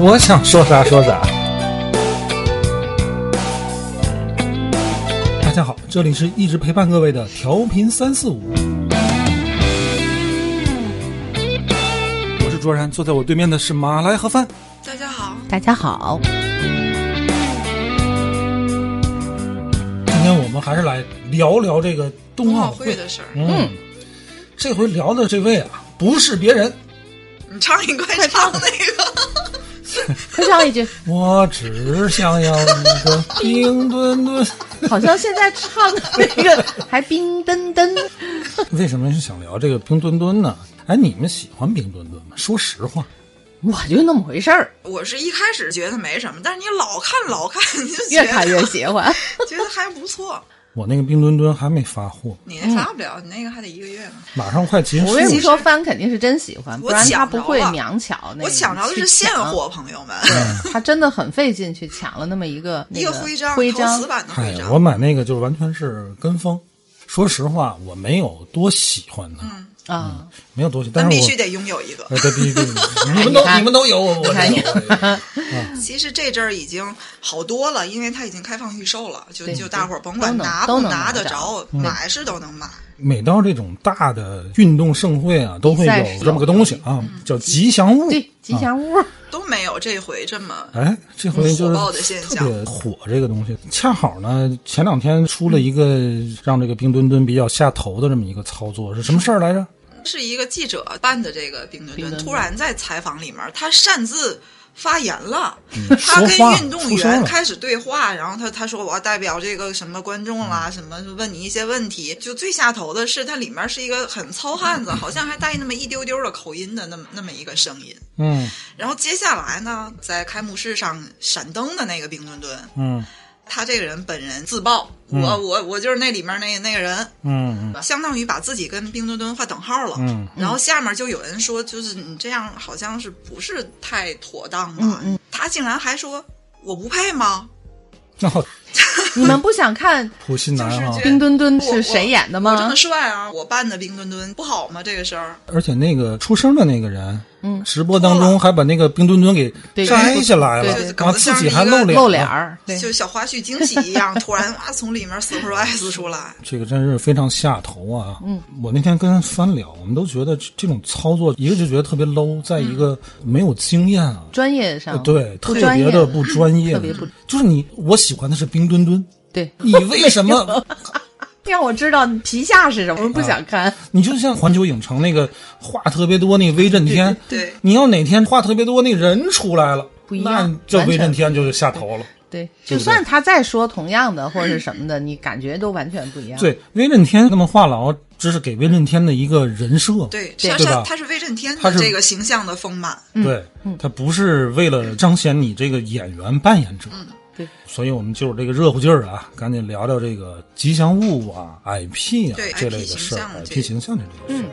我想说啥说啥。大家好，这里是一直陪伴各位的调频三四五，我是卓然，坐在我对面的是马来和帆。大家好，大家好，今天我们还是来聊聊这个冬冬奥奥会会的事儿，嗯，这回聊的这位啊，不是别人，你唱一快唱那个。快唱一句。我只想要一个冰墩墩。好像现在唱的那个还冰墩墩，为什么是想聊这个冰墩墩呢？哎，你们喜欢冰墩墩吗？说实话，我就那么回事儿，我是一开始觉得没什么，但是你老看老看，你就越看越喜欢。觉得还不错。我那个冰墩墩还没发货，你那发不了，你那个还得一个月呢。马上快结束我跟你。说，翻肯定是真喜欢，不然他不会我抢着的是现货，朋友们，他真的很费劲去抢了那么一个那一个个徽章，陶徽章瓷版的徽哎，章。我买那个就完全是跟风。说实话，我没有多喜欢它，啊，没有东西，但是必须得拥有一个。哎，对，必须必须，你们都你们都有，我我有其实这阵儿已经好多了，因为它已经开放预售了，就就大伙儿甭管拿不拿得着着，买是都能买。每到这种大的运动盛会啊，都会有这么个东西啊，叫吉祥物。对，吉祥物，都没有这回这么哎，这回就是火爆的现特象别火这个东西。恰好呢，前两天出了一个让这个冰墩墩比较下头的这么一个操作，是什么事儿来着？是一个记者办的这个冰墩墩，突然在采访里面，他擅自发言了，嗯。他跟运动员开始对话，然后他他说我要代表这个什么观众嗯。啦，什么问你一些问题。就最下头的是，它里面是一个很糙汉子，好像还带那么一丢丢的口音的那么那么一个声音。嗯。然后接下来呢，在开幕式上闪灯的那个冰墩墩，嗯他这个人本人自曝，我我我就是那里面那那个人，嗯相当于把自己跟冰墩墩画等号了。嗯然后下面就有人说，就是你这样好像是不是太妥当了？嗯嗯他竟然还说我不配吗？那 好 你们不想看普信男啊！冰墩墩是谁演的吗我这么？帅啊！我扮的冰墩墩不好吗？这个事儿，而且那个出声的那个人，嗯直播当中还把那个冰墩墩给摘下来了对对，然后自己还露脸，露脸。儿，对，就小花絮惊喜一样，突然哇从里面 surprise 出来。这个真是非常下头啊！嗯，我那天跟翻聊，我们都觉得这这种操作，一个就觉得特别 low，再一个没有经验啊。专业上呃对，特别的不专业，特别不就是你，我喜欢的是冰墩墩，对。你为什么？让我知道皮下是什么，我不想看。你就像环球影城那个话特别多那个威震天，对对你要哪天话特别多那人出来了，不一样那这威震天就下头了。对，就算他再说同样的或者是什么的，你感觉都完全不一样。对，威震天那么话痨，这是给威震天的一个人设，对，对吧他是威震天他是的这个形象的丰满。对，他不是为了彰显你这个演员扮演者。对，所以我们就是这个热乎劲儿啊，赶紧聊聊这个吉祥物啊、IP 啊对这类的事儿形象这，IP 形象这类的事儿。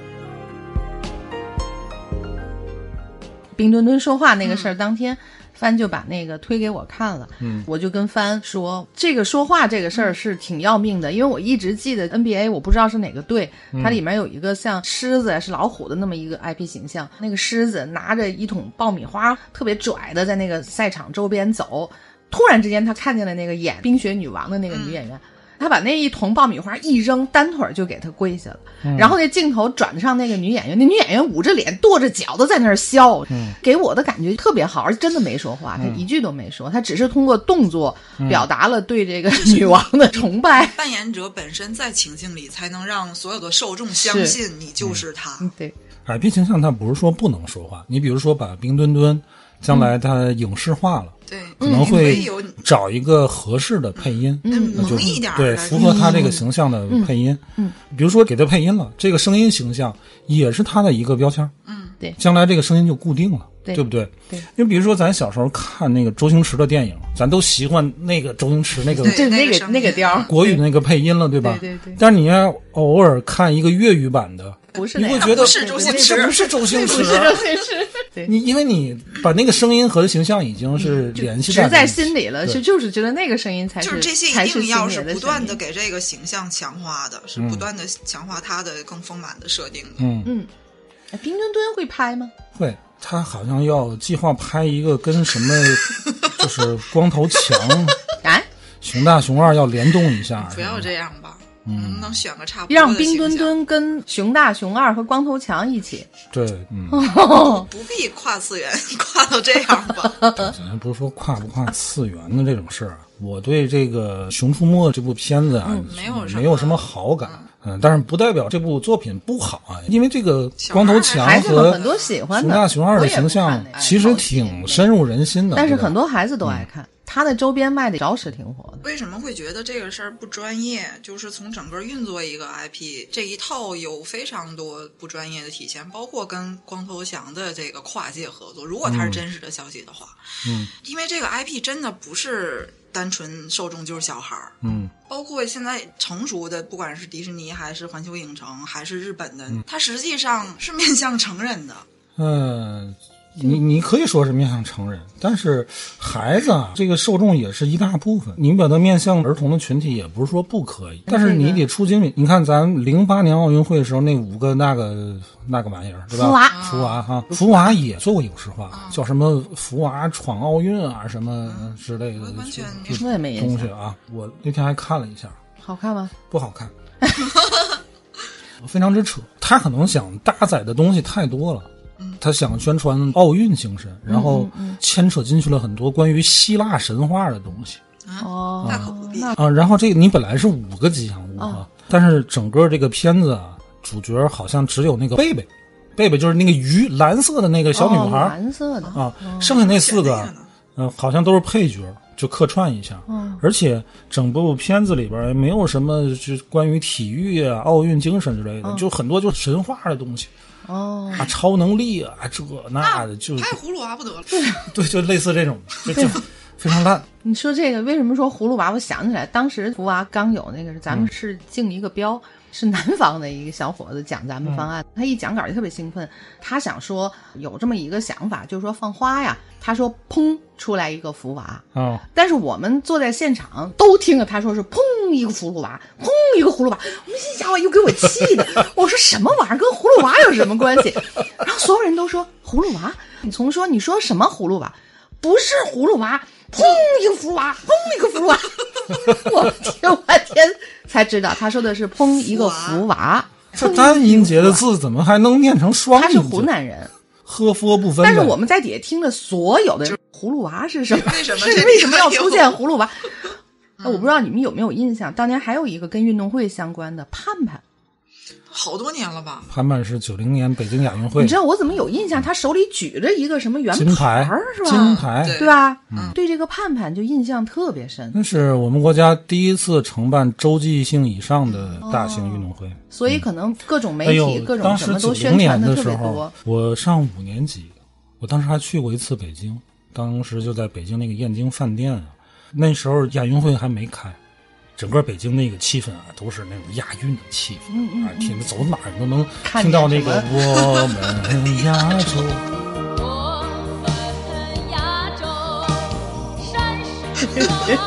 冰墩墩说话那个事儿，当天帆就把那个推给我看了，嗯，我就跟帆说，这个说话这个事儿是挺要命的，因为我一直记得 NBA，我不知道是哪个队，它里面有一个像狮子是老虎的那么一个 IP 形象，那个狮子拿着一桶爆米花，特别拽的在那个赛场周边走，突然之间他看见了那个演冰雪女王的那个女演员。他把那一桶爆米花一扔，单腿就给她跪下了。然后那镜头转上那个女演员，那女演员捂着脸、跺着脚都在那儿笑，给我的感觉特别好，而且真的没说话，他一句都没说，他只是通过动作表达了对这个女王的崇拜。扮演者本身在情境里，才能让所有的受众相信你就是他。对，IP 形象他不是说不能说话，你比如说把冰墩墩将来它影视化了，对，可能会找一个合适的配音，嗯那就萌一点儿对符合他这个形象的配音。嗯，比如说给他配音了，这个声音形象也是他的一个标签。嗯，对将来这个声音就固定了，对不对？对。因为比如说咱小时候看那个周星驰的电影，咱都习惯那个周星驰那个对那个那个调，国语那个配音了，对吧？对对对但是你要偶尔看一个粤语版的，不是你会觉得不是周星驰不是周星驰，不是周星驰，对。你因为你把那个声音和形象已经是联系植在心里了，对就就是觉得那个声音才是就是这些一定要是不断的给这个形象强化的，是不断的强化它的更丰满的设定的。嗯，嗯，哎冰墩墩会拍吗？会。他好像要计划拍一个跟什么，就是光头强、哎，熊大、熊二要联动一下。不要这样吧，能不能选个差不多的让冰墩墩跟熊大、熊二和光头强一起，对，嗯，不必跨次元跨到这样吧？咱不是说跨不跨次元的这种事儿，我对这个《熊出没》这部片子啊，没有什么没有什么好感。嗯，但是不代表这部作品不好啊，因为这个光头强和很多喜欢熊，大熊二的形象其实挺深入人心的。但是很多孩子都爱看，他的周边卖的着实挺火的。为什么会觉得这个事儿不专业？就是从整个运作一个 IP 这一套有非常多不专业的体现，包括跟光头强的这个跨界合作。如果它是真实的消息的话，嗯，因为这个 IP 真的不是单纯受众就是小孩儿，嗯，包括现在成熟的，不管是迪士尼还是环球影城还是日本的，它实际上是面向成人的。嗯，你你可以说是面向成人，但是孩子啊，这个受众也是一大部分。你把它面向儿童的群体，也不是说不可以，但是你得出精品。你看咱零八年奥运会的时候，那五个那个那个玩意儿，对吧？福娃福娃哈，福娃也做过影视化，叫什么“福娃闯奥运”啊，什么之类的完全就就我也没东西啊。我那天还看了一下，好看吗？不好看，非常之扯。他可能想搭载的东西太多了。他想宣传奥运精神，然后牵扯进去了很多关于希腊神话的东西。哦，那可不必那啊。然后这个你本来是五个吉祥物啊，但是整个这个片子啊，主角好像只有那个贝贝，贝贝就是那个鱼，蓝色的那个小女孩、哦蓝色的。啊，剩下那四个嗯、好像都是配角，就客串一下。嗯而且整部片子里边也没有什么就关于体育啊、奥运精神之类的，就很多就是神话的东西哦，啊，超能力啊，这那的就拍葫芦娃不得了？对，就类似这种，就就非常烂。你说这个为什么说葫芦娃？我想起来，当时葫芦娃刚有那个，咱嗯们是竞一个标，是南方的一个小伙子讲咱们方案，他一讲稿就特别兴奋，他想说有这么一个想法，就是说放花呀，他说砰出来一个福娃，嗯，但是我们坐在现场都听着他说是砰一个葫芦娃，砰一个葫芦娃，我们心想我又给我气的，我说什么玩意儿跟葫芦娃有什么关系？然后所有人都说葫芦娃，你从说你说什么葫芦娃？不是葫芦娃，砰一个福娃，砰一个葫芦娃，我听半天才知道他说的是砰一个福娃，这单音节的字怎么还能念成双音节？他是湖南人。喝佛不分。但是我们在底下听的所有的，葫芦娃是什么？为什么是为什么要出现葫芦娃？那我不知道你们有没有印象，当年还有一个跟运动会相关的盼盼，好多年了吧？潘潘是九零年北京亚运会你知道我怎么有印象？他手里举着一个什么圆金牌儿是吧？金牌，对对吧？对这个盼盼就印象特别深，那是我们国家第一次承办洲际性以上的大型运动会。所以可能各种媒体、各，种什么都宣传的特时候别多。，我上五年级，我当时还去过一次北京，当时就在北京那个燕京饭店啊，那时候亚运会还没开。整个北京那个气氛啊，都是那种亚运的气氛、啊，听走哪儿你都能听到那个我们亚洲。我们亚洲山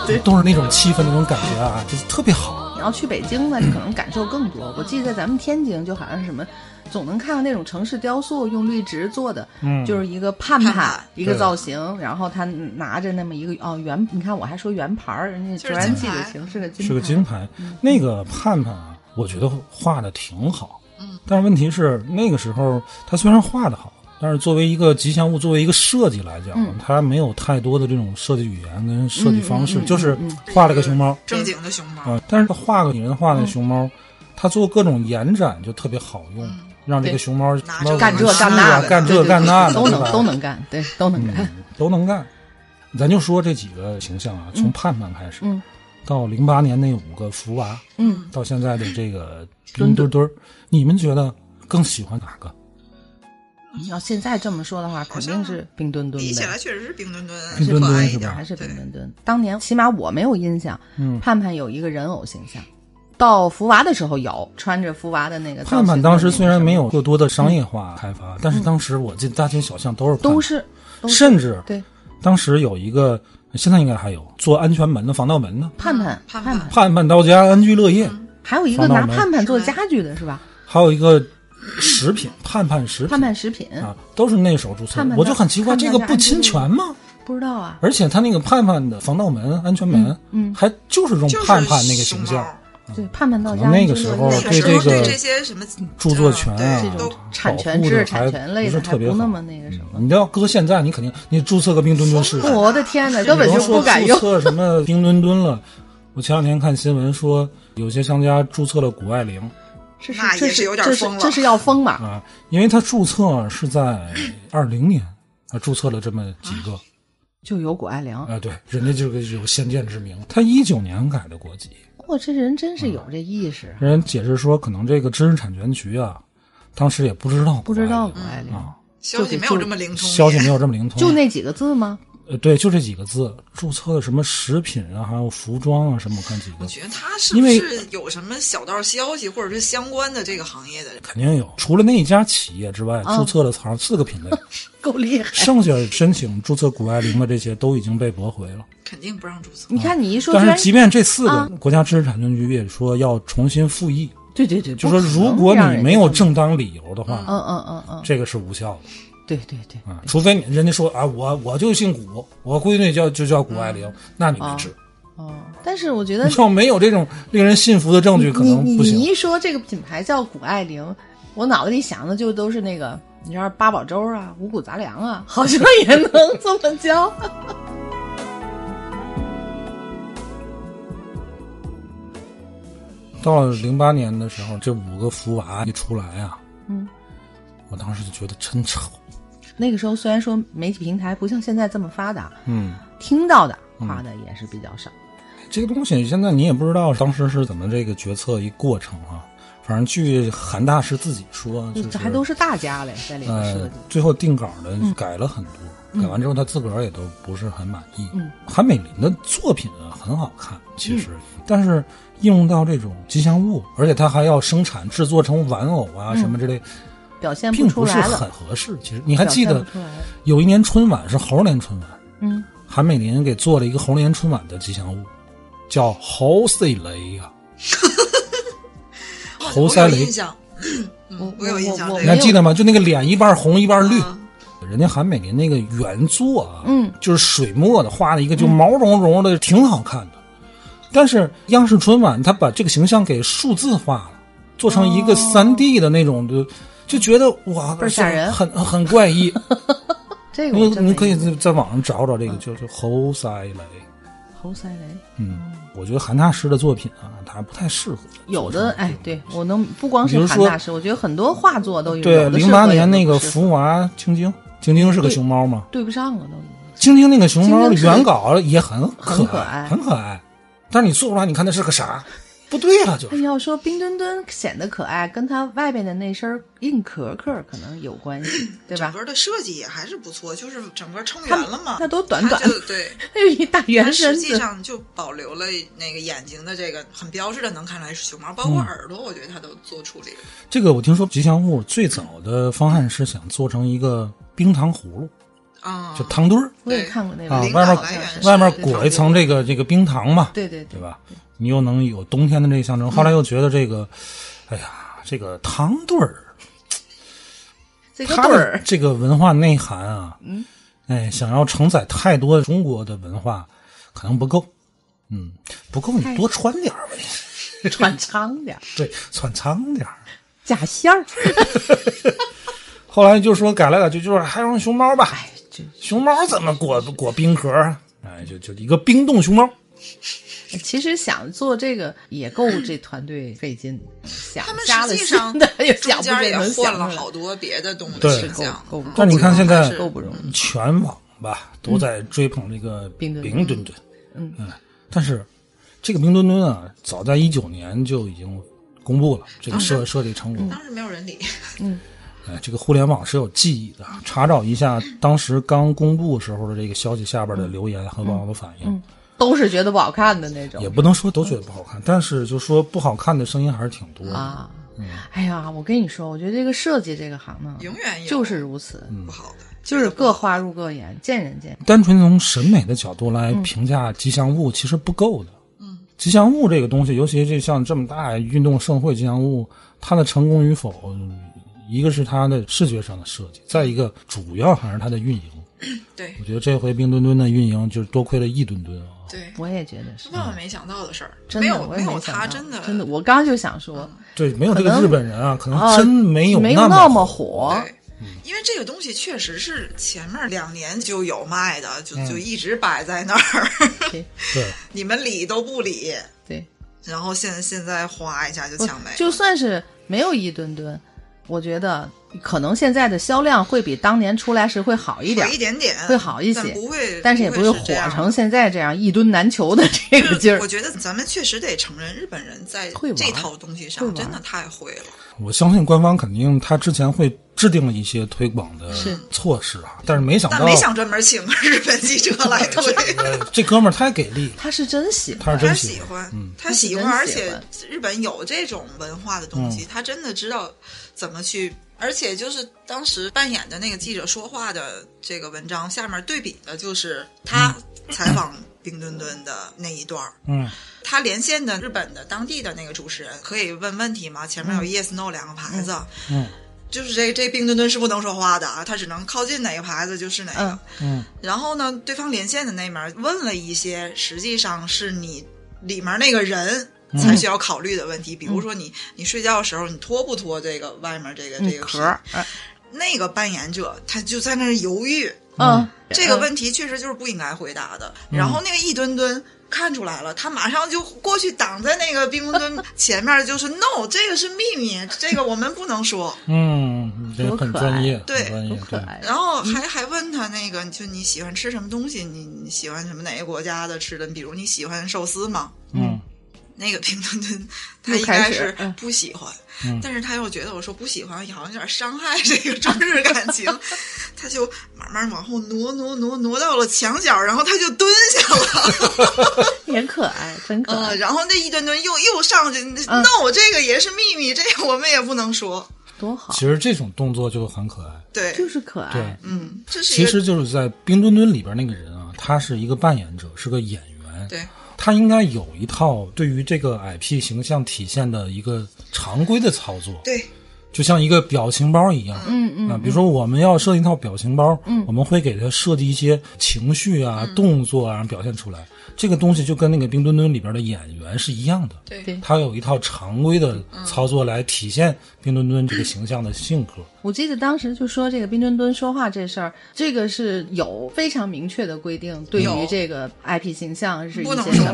水都是那种气氛、那种感觉啊，就是特别好。你要去北京呢，你可能感受更多。我记得咱们天津就好像是什么，总能看到那种城市雕塑用绿植做的，嗯。就是一个盼盼一个造型，然后他拿着那么一个哦圆，你看我还说圆盘儿，人家就是卓然记金牌得清，是个金是个牌金牌。那个盼盼啊，我觉得画的挺好。嗯，但是问题是那个时候他虽然画的好，但是作为一个吉祥物，作为一个设计来讲，它没有太多的这种设计语言跟设计方式，就是画了个熊猫。正经的熊猫，啊。但是他画个拟人化的熊猫，他做各种延展就特别好用，让这个熊猫干这干那的，啊干这干那的，都能都能干，对，都能干。嗯，都能干。咱就说这几个形象啊，从盼盼开始，嗯到零八年那五个福娃，嗯，到现在的这个 墩墩墩儿，你们觉得更喜欢哪个？你要现在这么说的话，肯定是冰墩墩呗。比起来确实是冰墩墩冰墩墩可爱一点，是吧还是冰墩墩。当年起码我没有印象，嗯盼盼有一个人偶形象。到福娃的时候有穿着福娃的那个。盼盼当时虽然没有过多的商业化开发，但是当时我记得大街小巷都是盼盼都是，都是。甚至对。当时有一个，现在应该还有做安全门的防盗门呢，盼盼盼盼。盼，盼。盼到家安居乐业，还有一个拿盼盼做家具的是吧？还有一个食品盼盼食品。盼盼食品，啊，都是那时候注册。的。我就很奇怪，这个不侵权吗？不知道啊。而且他那个盼盼的防盗门、安全门，嗯还就是用就是盼盼那个形象。猫，对，盼盼到家那个时候那个对这个时候对这些什么著作权啊这种产权、知识产权类不的还不那是特别好么那个什么。你要搁现在，你肯定你注册个冰墩墩试试。我的天哪，根本就不敢用注。册什么冰墩墩了。我前两天看新闻说，有些商家注册了谷爱凌这是这是有点这是疯了这是要疯嘛？啊，因为他注册是在 二零年，他注册了这么几个就有谷爱凌。啊，对，人家这个有先见之明。他一九年改的国籍，哇，这人真是有这意识，人解释说，可能这个知识产权局啊，当时也不知道不知道谷谷爱凌，啊，消息没有这么灵通，消息没有这么灵通，就那几个字吗？呃，对，就这几个字，注册的什么食品啊，还有服装啊什么，我看几个，我觉得他是因为不是有什么小道消息，或者是相关的这个行业的人？肯定有。除了那一家企业之外，嗯注册了好像四个品类，够厉害！剩下申请注册谷爱凌的这些都已经被驳回了。肯定不让注册。你看你一说，但是，即便这四个，啊国家知识产权局也说要重新复议，对对对，就说如果你没有正当理由的话，嗯嗯嗯嗯，这个是无效的对对对，啊。除非你人家说啊，我我就姓谷，我闺女叫就叫谷爱凌，那你没治。哦，但是我觉得 要没有这种令人信服的证据，可能不行。你一说这个品牌叫谷爱凌，我脑子里想的就都是那个，你知道八宝粥啊、五谷杂粮啊，好像也能这么教。到了零八年的时候，这五个福娃一出来啊，嗯，我当时就觉得真丑。那个时候虽然说媒体平台不像现在这么发达，嗯，听到的夸的也是比较少。这个东西现在你也不知道当时是怎么这个决策一过程啊。反正据韩大师自己说，就是这还都是大家嘞，在里面设呃计。，最后定稿的改了很多，改完之后他自个儿也都不是很满意。嗯，韩美林的作品啊很好看，其实，但是应用到这种吉祥物，而且他还要生产制作成玩偶啊、什么之类，表现并不是很合适。其实你还记得有一年春晚是猴年春晚，嗯，韩美林给做了一个猴年春晚的吉祥物，叫猴赛雷呀、猴 我赛雷有印，象，我嗯，我有印象。你还记得吗？就那个脸一半红一半绿。嗯人家韩美林那个原作啊，嗯，就是水墨的画的一个就毛茸茸的，挺好看的。但是央视春晚他把这个形象给数字化了，做成一个三 D 的那种的，就觉得哇，吓人很很怪异。你这个我真没你可以在在网上找找这个，叫叫猴赛雷。猴赛雷。嗯，我觉得韩大师的作品啊，他不太适合。有的哎，对我能不光是韩大师，我觉得很多画作都有。对，零八年那个福娃晶晶，晶晶是个熊猫嘛，对不上了都。晶晶那个熊猫原稿也很很可可爱很可爱，但是你做出来，你看那是个啥？不对了，就你要说冰墩墩显得可爱，跟它外边的那身硬壳壳可能有关系，对吧整？个的设计也还是不错，就是整个撑圆了嘛。那都短短它就 对，还有一大圆身子，实际上就保留了那个眼睛的这个很标志的，能看出来是熊猫，包括耳朵，我觉得它都做处理了。这个我听说吉祥物最早的方案是想做成一个冰糖葫芦，啊，就糖墩儿我也看过那个啊外面外面裹一层这个这个冰糖嘛，对对对？吧？你又能有冬天的这个象征。后来又觉得这个，哎呀，这个糖墩儿，这个墩儿，这个文化内涵啊，嗯，哎，想要承载太多中国的文化，可能不够，嗯，不够，你多穿点儿吧，你 穿长点儿，对，穿长点儿。加馅儿。后来就说改来改去，就是还用熊猫吧，哎，这熊猫怎么裹裹冰壳啊？哎，就就一个冰冻熊猫。其实想做这个也够这团队费劲，想他们加了实际上新的也中想不间也换了好多别的东对西，这样。够够但你看现在够不容易。全网吧都在追捧这个冰墩墩冰墩墩，嗯但是这个冰墩墩啊，早在一九年就已经公布了这个设设计成果。当时没有人理，哎，这个互联网是有记忆的，查找一下当时刚公布时候的这个消息下边的留言和网友的反应，都是觉得不好看的那种也不能说都觉得不好看，但是就说不好看的声音还是挺多的。啊。哎呀，我跟你说，我觉得这个设计这个行呢，永远有就是如此，不好的，就是各花入各眼，见仁见智。单纯从审美的角度来评价吉祥物，其实不够的。嗯，吉祥物这个东西，尤其这像这么大运动盛会吉祥物，它的成功与否，一个是它的视觉上的设计，再一个主要还是它的运营。对我觉得这回冰墩墩的运营就是多亏了一墩墩啊。对，我也觉得是，万万没想到的事儿，真的，没有他，真的真的，我刚刚就想说，对，没有这个日本人啊，可能啊真没有没有那那么火。对，因为这个东西确实是前面两年就有卖的，就就一直摆在那儿，对对，你们理都不理，对，然后现在现在哗一下就抢没了，就算是没有一吨吨，我觉得可能现在的销量会比当年出来时会好一点好，一点点会好一些但不会，但是也不会火成现在这样一吨难求的这个劲儿我。觉得咱们确实得承认，日本人在这套东西上真的太会了。我相信官方肯定他之前会制定了一些推广的措施啊，但是没想到，但没想专门请个日本记者来推，呃这哥们儿太给力，他是真喜欢，他他是真喜欢，他他喜欢，而且日本有这种文化的东西，他真的知道怎么去。而且就是当时扮演的那个记者说话的这个文章下面对比的就是他 采访冰墩墩的那一段儿。嗯。他连线的日本的当地的那个主持人可以问问题吗？前面有 yes no 两个牌子，嗯。就是这这冰墩墩是不能说话的啊，他只能靠近哪个牌子就是哪个。嗯。嗯。然后呢，对方连线的那面问了一些实际上是你里面那个人才需要考虑的问题，比如说你你睡觉的时候你脱不脱这个外面这个这个壳儿，哎那个扮演者他就在那儿犹豫，嗯，这个问题确实就是不应该回答的。然后那个一吨吨看出来了，他马上就过去挡在那个冰墩墩前面，就是 no，这个是秘密，这个我们不能说。嗯，这个很专业，对很专业多，可，爱。然后还还问他那个，就你喜欢吃什么东西？你你喜欢什么哪个国家的吃的？比如你喜欢寿司吗？嗯那个冰墩墩他又应开始该是嗯。不喜欢，嗯。但是他又觉得我说不喜欢好像有点伤害这个中日感情，他就慢慢往后挪挪挪挪到了墙角，然后他就蹲下了，也可爱，真可呃，爱，然后那一吨吨又又上去那我、嗯这个也是秘密，这个我们也不能说，多好。其，实这种动作就很可爱。对，就是可爱。对。嗯，这是其实就是在冰墩墩里边那个人啊，他是一个扮演者，是个演员，对他应该有一套对于这个 IP 形象体现的一个常规的操作，对。就像一个表情包一样。嗯嗯啊，比如说我们要设计一套表情包，嗯，我们会给它设计一些情绪啊、嗯。动作啊，表现出来。这个东西就跟那个冰墩墩里边的演员是一样的，对。对。他有一套常规的操作来体现冰墩墩这个形象的性格。我记得当时就说这个冰墩墩说话这事儿，这个是有非常明确的规定，对于这个 IP 形象是一不能说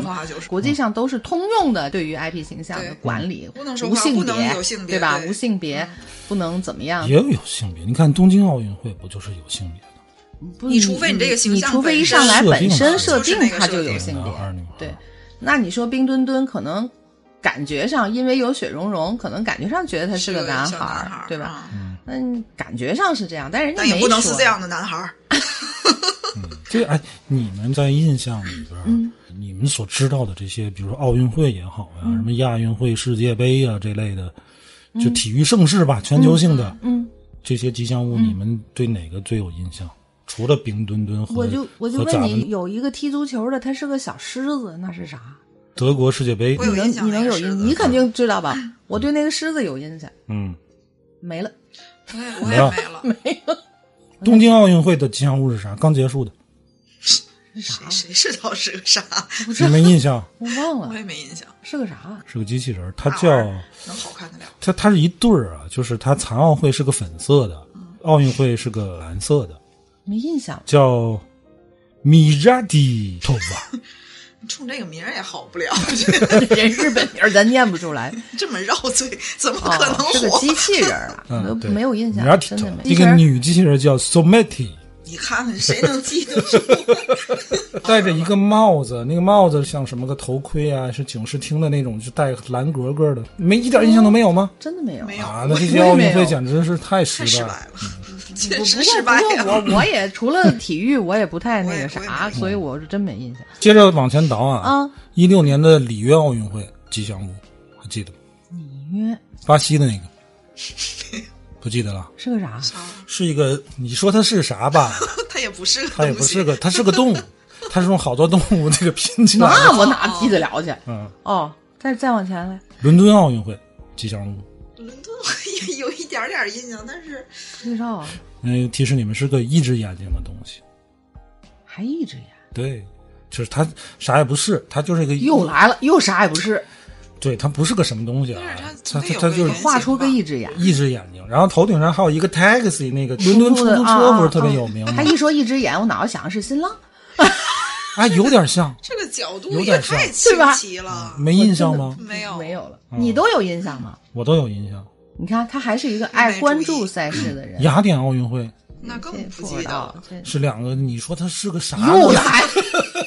国际上都是通用的，对于 IP 形象的管理，不能说无性话不能别，有性别对吧？无性别，不能怎么样。也有有性别，你看东京奥运会不就是有性别的？不你除非你这个形象你除非一上来本身设定就是那个它就有性别对。那你说冰墩墩可能感觉上，因为有雪融融，可能感觉上觉得他是个个男孩对吧？嗯嗯，感觉上是这样，但是人家也没说不能是这样的男孩儿。这哎，你们在印象里边，嗯你们所知道的这些，比如说奥运会也好呀、什么亚运会、世界杯啊这类的，就体育盛事吧，全球性的，嗯，这些吉祥物，你们对哪个最有印象？除了冰墩墩和我就我就问你，有一个踢足球的，他是个小狮子，那是啥？德国世界杯我，有你能印象你能有印？那个狮子你肯定知道吧？我对那个狮子有印象，嗯，没了，我也我也没了，没了。东京奥运会的吉祥物是啥？刚结束的，谁谁知道是个啥？你没印象？我忘了我也没印象，是个啥。是个机器人，它叫能好看得了。它它是一对儿啊，就是它残奥会是个粉色的，奥运会是个蓝色的，没印象，叫米扎迪头发。冲这个名儿也好不了，人日本名儿咱念不出来。这么绕嘴，怎么哦可能，火？是个机器人儿啊，没有印象真的没。一个女机器人叫 Someti，你看看谁能记得住？戴着一个帽子，那个帽子像什么个头盔啊，是警视厅的那种，就戴个蓝格格的，没一点印象都没有吗？真的没有。没有啊，那这我届奥运会简直是太失败了。确实不失败过不过呀。我我也除了体育，我也不太那个 啥，所以我是真没印象。接着往前倒啊，啊，一六年的里约奥运会吉祥物还记得吗？里约巴西的那个，不记得了。是个啥？是一个，你说它是啥吧？它也不是个它也不是个，它是个动物，它是用好多动物那个拼起来的。那我哪记得了去？嗯，哦，再再往前来，伦敦奥运会吉祥物，伦敦也有一点点印象，但是介绍啊，嗯，提示你们是个一只眼睛的东西。还一只眼，对，就是它啥也不是，它就是一个又来了，又啥也不是，对，它不是个什么东西啊但是它，它总得有个它它就是原画出个一只眼。一只眼睛，然后头顶上还有一个 taxi，那个伦敦出租车不是特别有名吗他？一说一只眼，我脑子想的是新浪，哎，有点像，这个角度也有点像太清对吧奇了。没印象吗？没有没有了。你都有印象吗？我都有印象。你看，他还是一个爱关注赛事的人。雅典奥运会那更这不记得不知道了。，是两个，你说他是个啥呢？又来。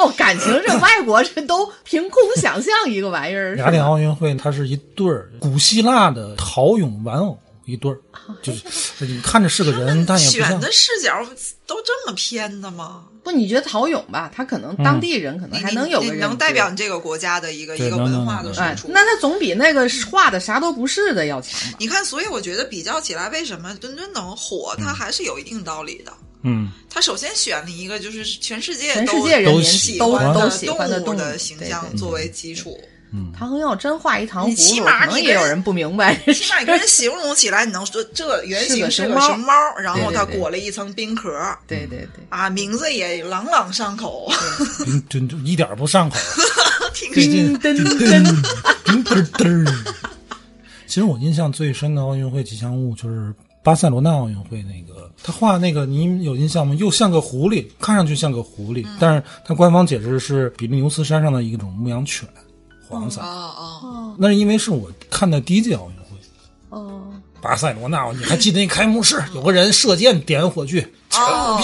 哦，感情这外国这都凭空想象一个玩意儿。雅典奥运会，它是一对儿古希腊的陶俑玩偶，一对儿，就是你看着是个人，但也不像选。的视角都这么偏的吗？不，你觉得陶俑吧？他可能当地人可能还能有个人你能代表你这个国家的一个一个文化的输哎，出。那他总比那个画的啥都不是的要强吧？你看，所以我觉得比较起来，为什么墩墩能火，它还是有一定道理的。嗯，他首先选了一个就是全世界都全世界人民都喜都欢的喜欢的动物的形象作为基础，唐恒耀真画一糖你起葫芦，码你跟可能也有人不明白。起码你跟人形容起来，你能说这原型是是个熊猫熊猫，然后它裹了一层冰壳，对对对，啊，名字也朗朗上口，真就就一点不上口。挺最近噔噔噔噔噔噔。其实我印象最深的奥运会吉祥物就是巴塞罗那奥运会那个，他画那个，你有印象吗？又像个狐狸，看上去像个狐狸，但是他官方解释是比利牛斯山上的一种牧羊犬，黄色。哦哦！那是因为是我看的第一届奥运会，哦，巴塞罗那，你还记得那开幕式有个人射箭点火炬，哦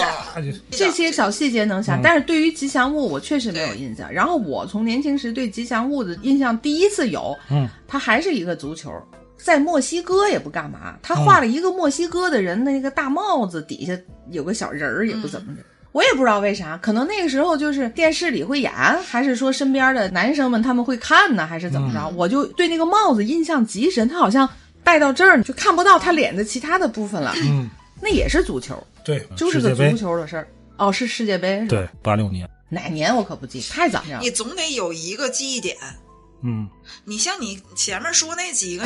这些小细节能嗯想，但是对于吉祥物我确实没有印象。然后我从年轻时对吉祥物的印象第一次有，嗯，它还是一个足球。在墨西哥也不干嘛，他画了一个墨西哥的人的那个大帽子，底下有个小人儿，也不怎么着。我也不知道为啥，可能那个时候就是电视里会演，还是说身边的男生们他们会看呢，还是怎么着？我就对那个帽子印象极深，他好像戴到这儿就看不到他脸的其他的部分了。嗯，那也是足球，对，就是个足，球的事儿。哦，是世界杯是吧？对，八六年，哪年我可不记，太早了你。总得有一个记忆点。嗯，你像你前面说那几个，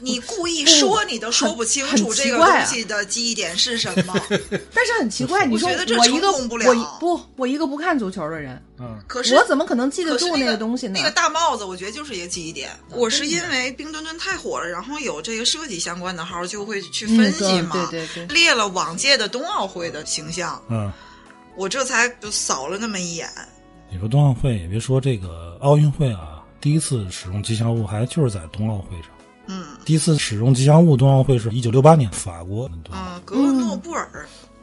你故意说你都说不清楚这个东西的记忆点是什么。但是很奇怪，你说我一个我一不我一个不看足球的人，嗯可是我怎么可能记得住那个东西呢？那个大帽子，我觉得就是一个记忆点。我是因为冰墩墩太火了，然后有这个设计相关的号就会去分析嘛，嗯对对对列了往届的冬奥会的形象，嗯。我这才就扫了那么一眼。你说冬奥会，也别说这个奥运会啊，第一次使用吉祥物还就是在冬奥会上。嗯。第一次使用吉祥物冬奥会是一九六八年法国伦敦。嗯，格罗诺布尔，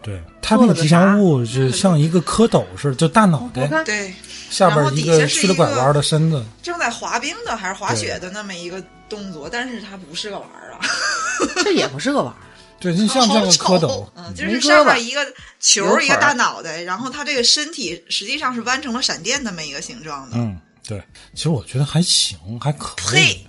对，它那个吉祥物是像一个蝌蚪似的，就大脑袋，对，下边一个然后底下是曲了拐弯的身子。正在滑冰的还是滑雪的那么一个动作，但是它不是个玩儿啊，这也不是个玩儿，对，就像这好个蝌蚪。嗯，就是上面一个球一个大脑袋，然后它这个身体实际上是弯成了闪电那么一个形状的。嗯，对，其实我觉得还行，还可以呸，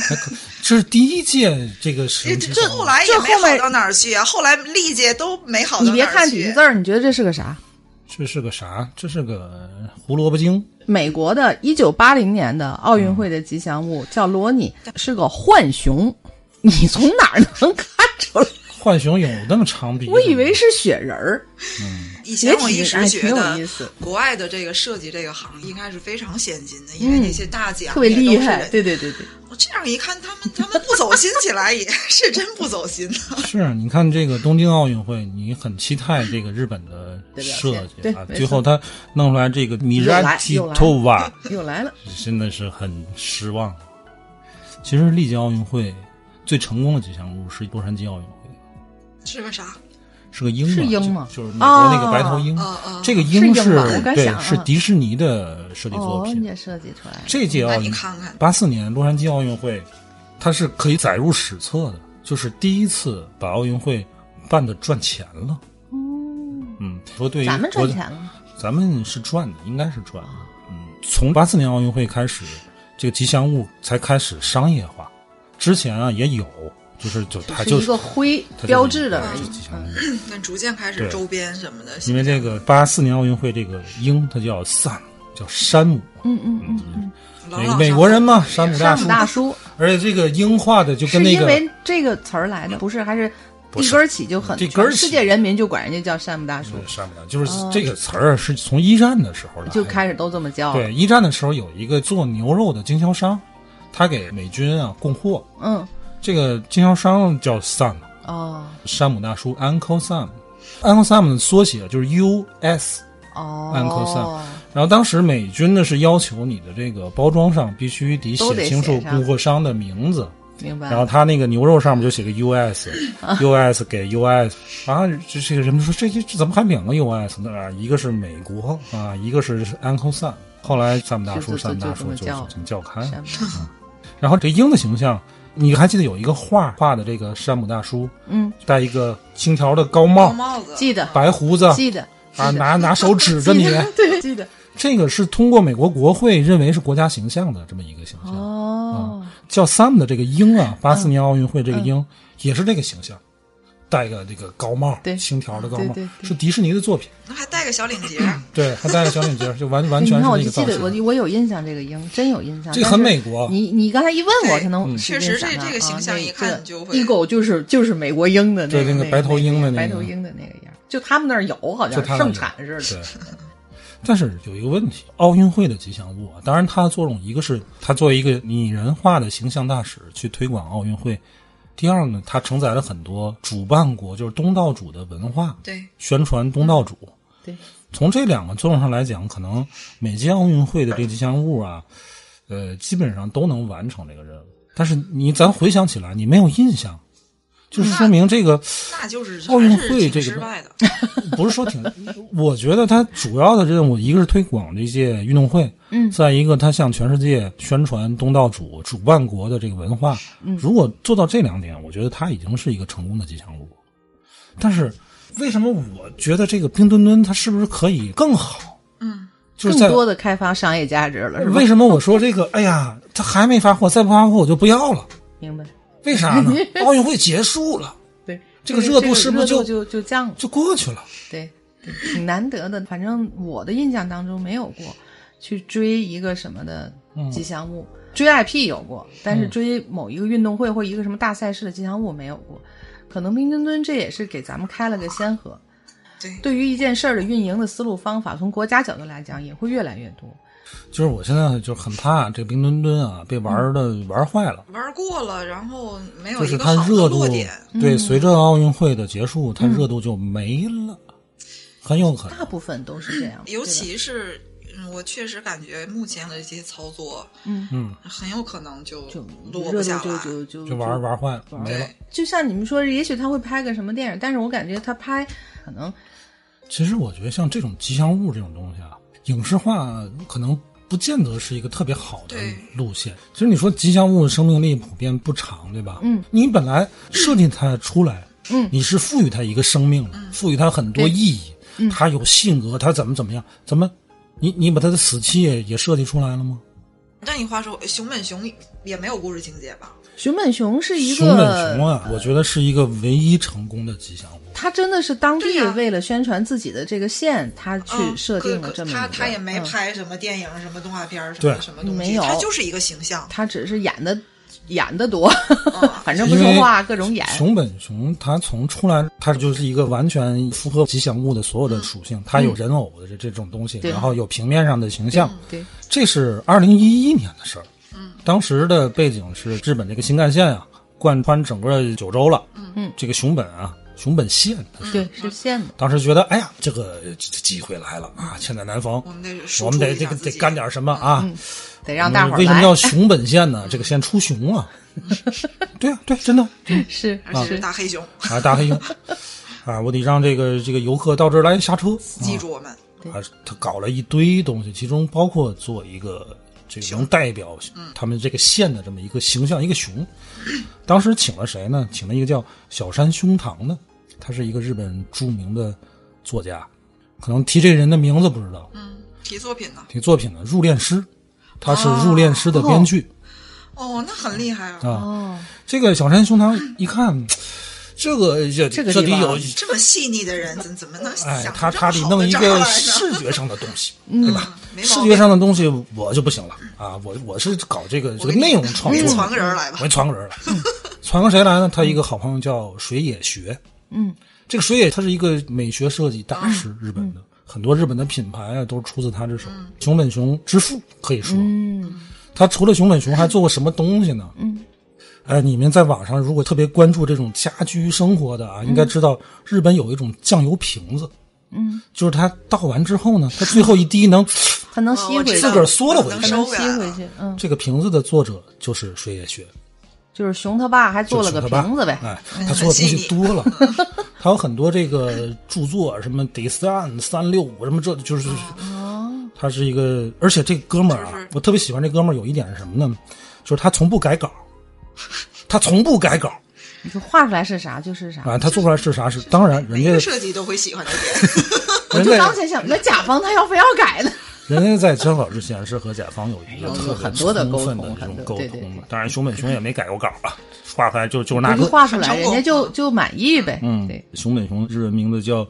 还可。这是第一届这个这后来也这后面没好到哪儿去啊，后来历届都没好到哪儿去。你别看底下字儿，你觉得这是个啥？这是个啥？这是个胡萝卜精。美国的一九八零年的奥运会的吉祥物叫罗尼，是个浣熊。你从哪儿能看出来？浣熊有那么长鼻子吗？我以为是雪人儿，以前我一直觉得国外的这个设计这个行业应该是非常先进的，因为那些大奖 特别厉害。对对对对，我这样一看，他们他们不走心起来也是真不走心呢。是，啊你看这个东京奥运会，你很期待这个日本的设计啊，最后他弄出来这个米又来拉提又来托瓦，又来了。真的是很失望。其实历届奥运会最成功的吉祥物是洛杉矶奥运会，是个啥？是个鹰嘛，是鹰吗就就是美国那个白头鹰。哦哦这个鹰是对是迪士尼的设计作哦，品。设计出来。这届奥运你看看，八四年洛杉矶奥运会，它是可以载入史册的，就是第一次把奥运会办的赚钱了。嗯，说对于咱们赚钱了？咱们是赚的，应该是赚的。嗯，从八四年奥运会开始，这个吉祥物才开始商业化。之前啊也有，就是就它就是一个徽标志的而已。吉祥物。那逐渐开始周边什么的，因为这个八四年奥运会这个鹰，它叫 Sam，叫山姆。嗯嗯嗯嗯，美国人嘛，山姆大叔。大叔而且这个鹰画的就跟是因那个为这个词儿来的，不是？还是一根儿起就很这根儿起世界人民就管人家叫山姆大叔，是山姆大，就是这个词儿是从一战的时候来的，哦就开始都这么叫。对一战的时候有一个做牛肉的经销商，他给美军啊供货，嗯，这个经销商叫 Sam，哦山姆大叔 Uncle Sam。Uncle Sam 的缩写就是 U.S.，哦 Uncle Sam 然后当时美军呢是要求你的这个包装上必须得写清楚供货商的名字，明白。然后他那个牛肉上面就写个 U.S.，U.S. 给 U.S. 啊，这这个人们说这这这怎么还两个 U.S. 呢？啊，一个是美国啊，一个是 Uncle Sam。后来山姆大叔、就就萨姆大叔就叫这么叫开。山姆大叔然后这鹰的形象，你还记得有一个画画的这个山姆大叔，嗯，戴一个青条的高高帽，帽子，记得。白胡子记得啊，拿 拿手指着你。对记得。这个是通过美国国会认为是国家形象的这么一个形象。哦，叫 Sam 的这个鹰嗯啊，八四年奥运会这个鹰、也是这个形象，戴个这个高帽，对星条的高帽，对对对是迪士尼的作品。那还戴个小领结，对，还戴个小领结，就完完你看，全是我就记得那个造型。我我有印象，这个鹰真有印象。这个很美国你你刚才一问我，对可能嗯确实这这个形象一看就就会一狗就是就是美国鹰的那个对那个白头鹰的那个白头鹰的那个样，就他们那儿有，好像盛产似的。对。但是有一个问题，奥运会的吉祥物啊，当然它的作用一个是它作为一个拟人化的形象大使去推广奥运会，第二呢，它承载了很多主办国就是东道主的文化，对，宣传东道主。对，从这两个作用上来讲，可能每届奥运会的这个吉祥物啊，呃，基本上都能完成这个任务。但是你咱回想起来，你没有印象，就是说明这个那就是奥运会这个失败的。不是说挺，我觉得它主要的任务一个是推广这些运动会，嗯再一个它向全世界宣传东道主主办国的这个文化。嗯，如果做到这两点，我觉得它已经是一个成功的吉祥物。但是为什么我觉得这个冰墩墩它是不是可以更好？嗯，就是更多的开发商业价值了，是吧？为什么我说这个？哎呀，它还没发货，再不发货我就不要了。明白？为啥呢？奥运会结束了，对，这个热度是不是就就就降了？就过去了。对，对挺难得的。反正我的印象当中没有过去追一个什么的吉祥物，追 IP 有过，但是追某一个运动会或一个什么大赛事的吉祥物没有过。可能冰墩墩这也是给咱们开了个先河。对，对于一件事儿的运营的思路方法，从国家角度来讲，也会越来越多。就是我现在就很怕这个冰墩墩啊被玩的玩坏了。玩过了，然后没有就是它一个好的热度落点。对，随着奥运会的结束，它热度就没了，很有可能。大部分都是这样，尤其是嗯我确实感觉目前的这些操作，嗯嗯，很有可能就就落不下来。就就就玩玩坏了，没了。，就像你们说，也许他会拍个什么电影，但是我感觉他拍可能其实我觉得像这种吉祥物这种东西啊，影视化可能不见得是一个特别好的路线。其实你说吉祥物生命力普遍不长，对吧？嗯，你本来设计它出来，嗯你是赋予它一个生命的，赋予它很多意义，它有性格，它怎么怎么样，怎么？你你把它的死期也也设计出来了吗？但你话说，熊本熊也没有故事情节吧？熊本熊是一个熊本熊啊，我觉得是一个唯一成功的吉祥物。他真的是当地为了宣传自己的这个县，他去嗯设定了这么一个。他他也没嗯拍什么电影、什么动画片、什么什么东西，没有他就是一个形象。他只是演的 演的多，反正不说话，各种演。熊本熊它从出来，它就是一个完全符合吉祥物的所有的属性，它有人偶的这这种东西，对然后有平面上的形象。对，这是二零一一年的事儿。嗯，当时的背景是日本这个新干线啊，贯穿整个九州了。嗯嗯，这个熊本啊，熊本县，它是对，是县的。当时觉得，哎呀，这个这这机会来了啊，千载难逢我，们得我们出得这个得干点什么啊。得让大伙儿为什么来叫熊本县呢？这个县出熊啊！对啊，对，真的，是是大黑熊。啊，大黑熊。啊，我得让这个这个游客到这儿来下车。记住我们，啊，他搞了一堆东西，其中包括做一个这个能代表他们这个县的这么一个形象，一个熊。当时请了谁呢？请了一个叫小山胸堂的，他是一个日本著名的作家，可能提这个人的名字不知道，嗯，提作品呢？提作品呢《入殓师》，他是《入殓师》的编剧。哦，那很厉害啊！啊，哦，这个小山胸堂一看，这个这这个这得有这么细腻的人，怎怎么能哎，想他他得弄一个视觉上的东西，对吧？视觉上的东西我就不行了啊！我我是搞这个这个内容创作，我给你传个人来吧。我给你传个人来，传个谁来呢？他一个好朋友叫水野学，嗯，这个水野他是一个美学设计大师，日本的。很多日本的品牌啊都是出自他之手，熊本熊之父可以说，嗯。他除了熊本熊还做过什么东西呢？嗯，哎，你们在网上如果特别关注这种家居生活的啊，应该知道日本有一种酱油瓶子，嗯，就是它倒完之后呢，它最后一滴能，它能吸回去，自个儿缩了回去它能吸回去。嗯，这个瓶子的作者就是水野学，就是熊他爸还做了个瓶子呗。哎，嗯他做的东西多了，他有很多这个著作，什么得三三六五什么这就是，他是一个，而且这哥们儿啊，我特别喜欢这哥们儿有一点是什么呢？就是他从不改稿，他从不改稿你说画出来是啥就是啥。啊，他做出来是啥是，当然人家设计都会喜欢的点，我就刚才想，那甲方他要非要改呢？人家在交稿之前是和甲方有一个特别很多的沟充分的通很这种沟通的。当然，熊本熊也没改过稿啊，画出来就就是那个。画出来，人家就就满意呗。嗯对，，熊本熊日文名字叫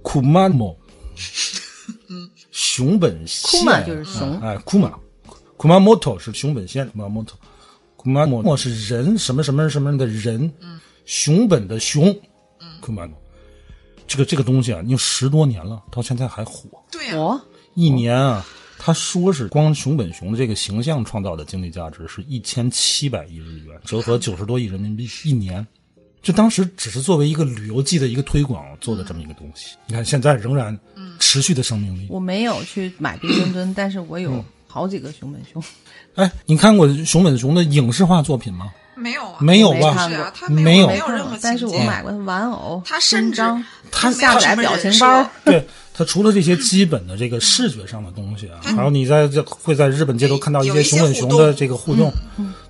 库玛莫，嗯，熊本县 Kuma 就是熊哎，库玛，库玛莫托是熊本县，库玛莫托，库玛莫莫是人什么什么什么的人，嗯，熊本的熊，嗯，库玛诺，这个这个东西啊，你有十多年了，到现在还火，对呀、哦，一年啊，他说是光熊本熊的这个形象创造的经济价值是一千七百亿日元，折合九十多亿人民币一年。就当时只是作为一个旅游季的一个推广做的这么一个东西，你看现在仍然持续的生命力。我没有去买冰墩墩，但是我有好几个熊本熊。哎，你看过熊本熊的影视化作品吗？没有啊，没有吧？他没有有。没有任何但是我买过他玩偶，他伸张他下载表情包，对，他除了这些基本的这个视觉上的东西啊，还有你在这会在日本街头看到一些熊本熊的这个互动，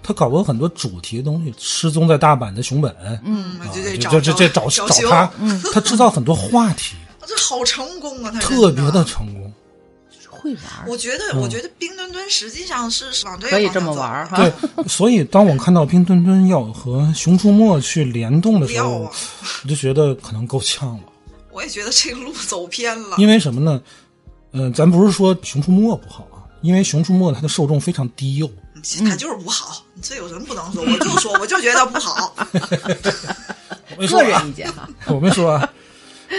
他搞过很多主题的东西，失踪在大阪的熊本，嗯，啊，就得就找这这找找他，他制造很多话题，这好成功啊，他特别的的。成功。会玩。我觉得，我觉得冰墩墩实际上是往这个可以这么玩哈。对，所以当我看到冰墩墩要和《熊出没》去联动的时候啊，我就觉得可能够呛了。我也觉得这个路走偏了。因为什么呢？嗯、咱不是说《熊出没》不好啊，因为《熊出没》它的受众非常低幼。他就是不好，这有什么不能说？我就说，我就觉得不好。我没说啊个人意，见哈。我没说啊。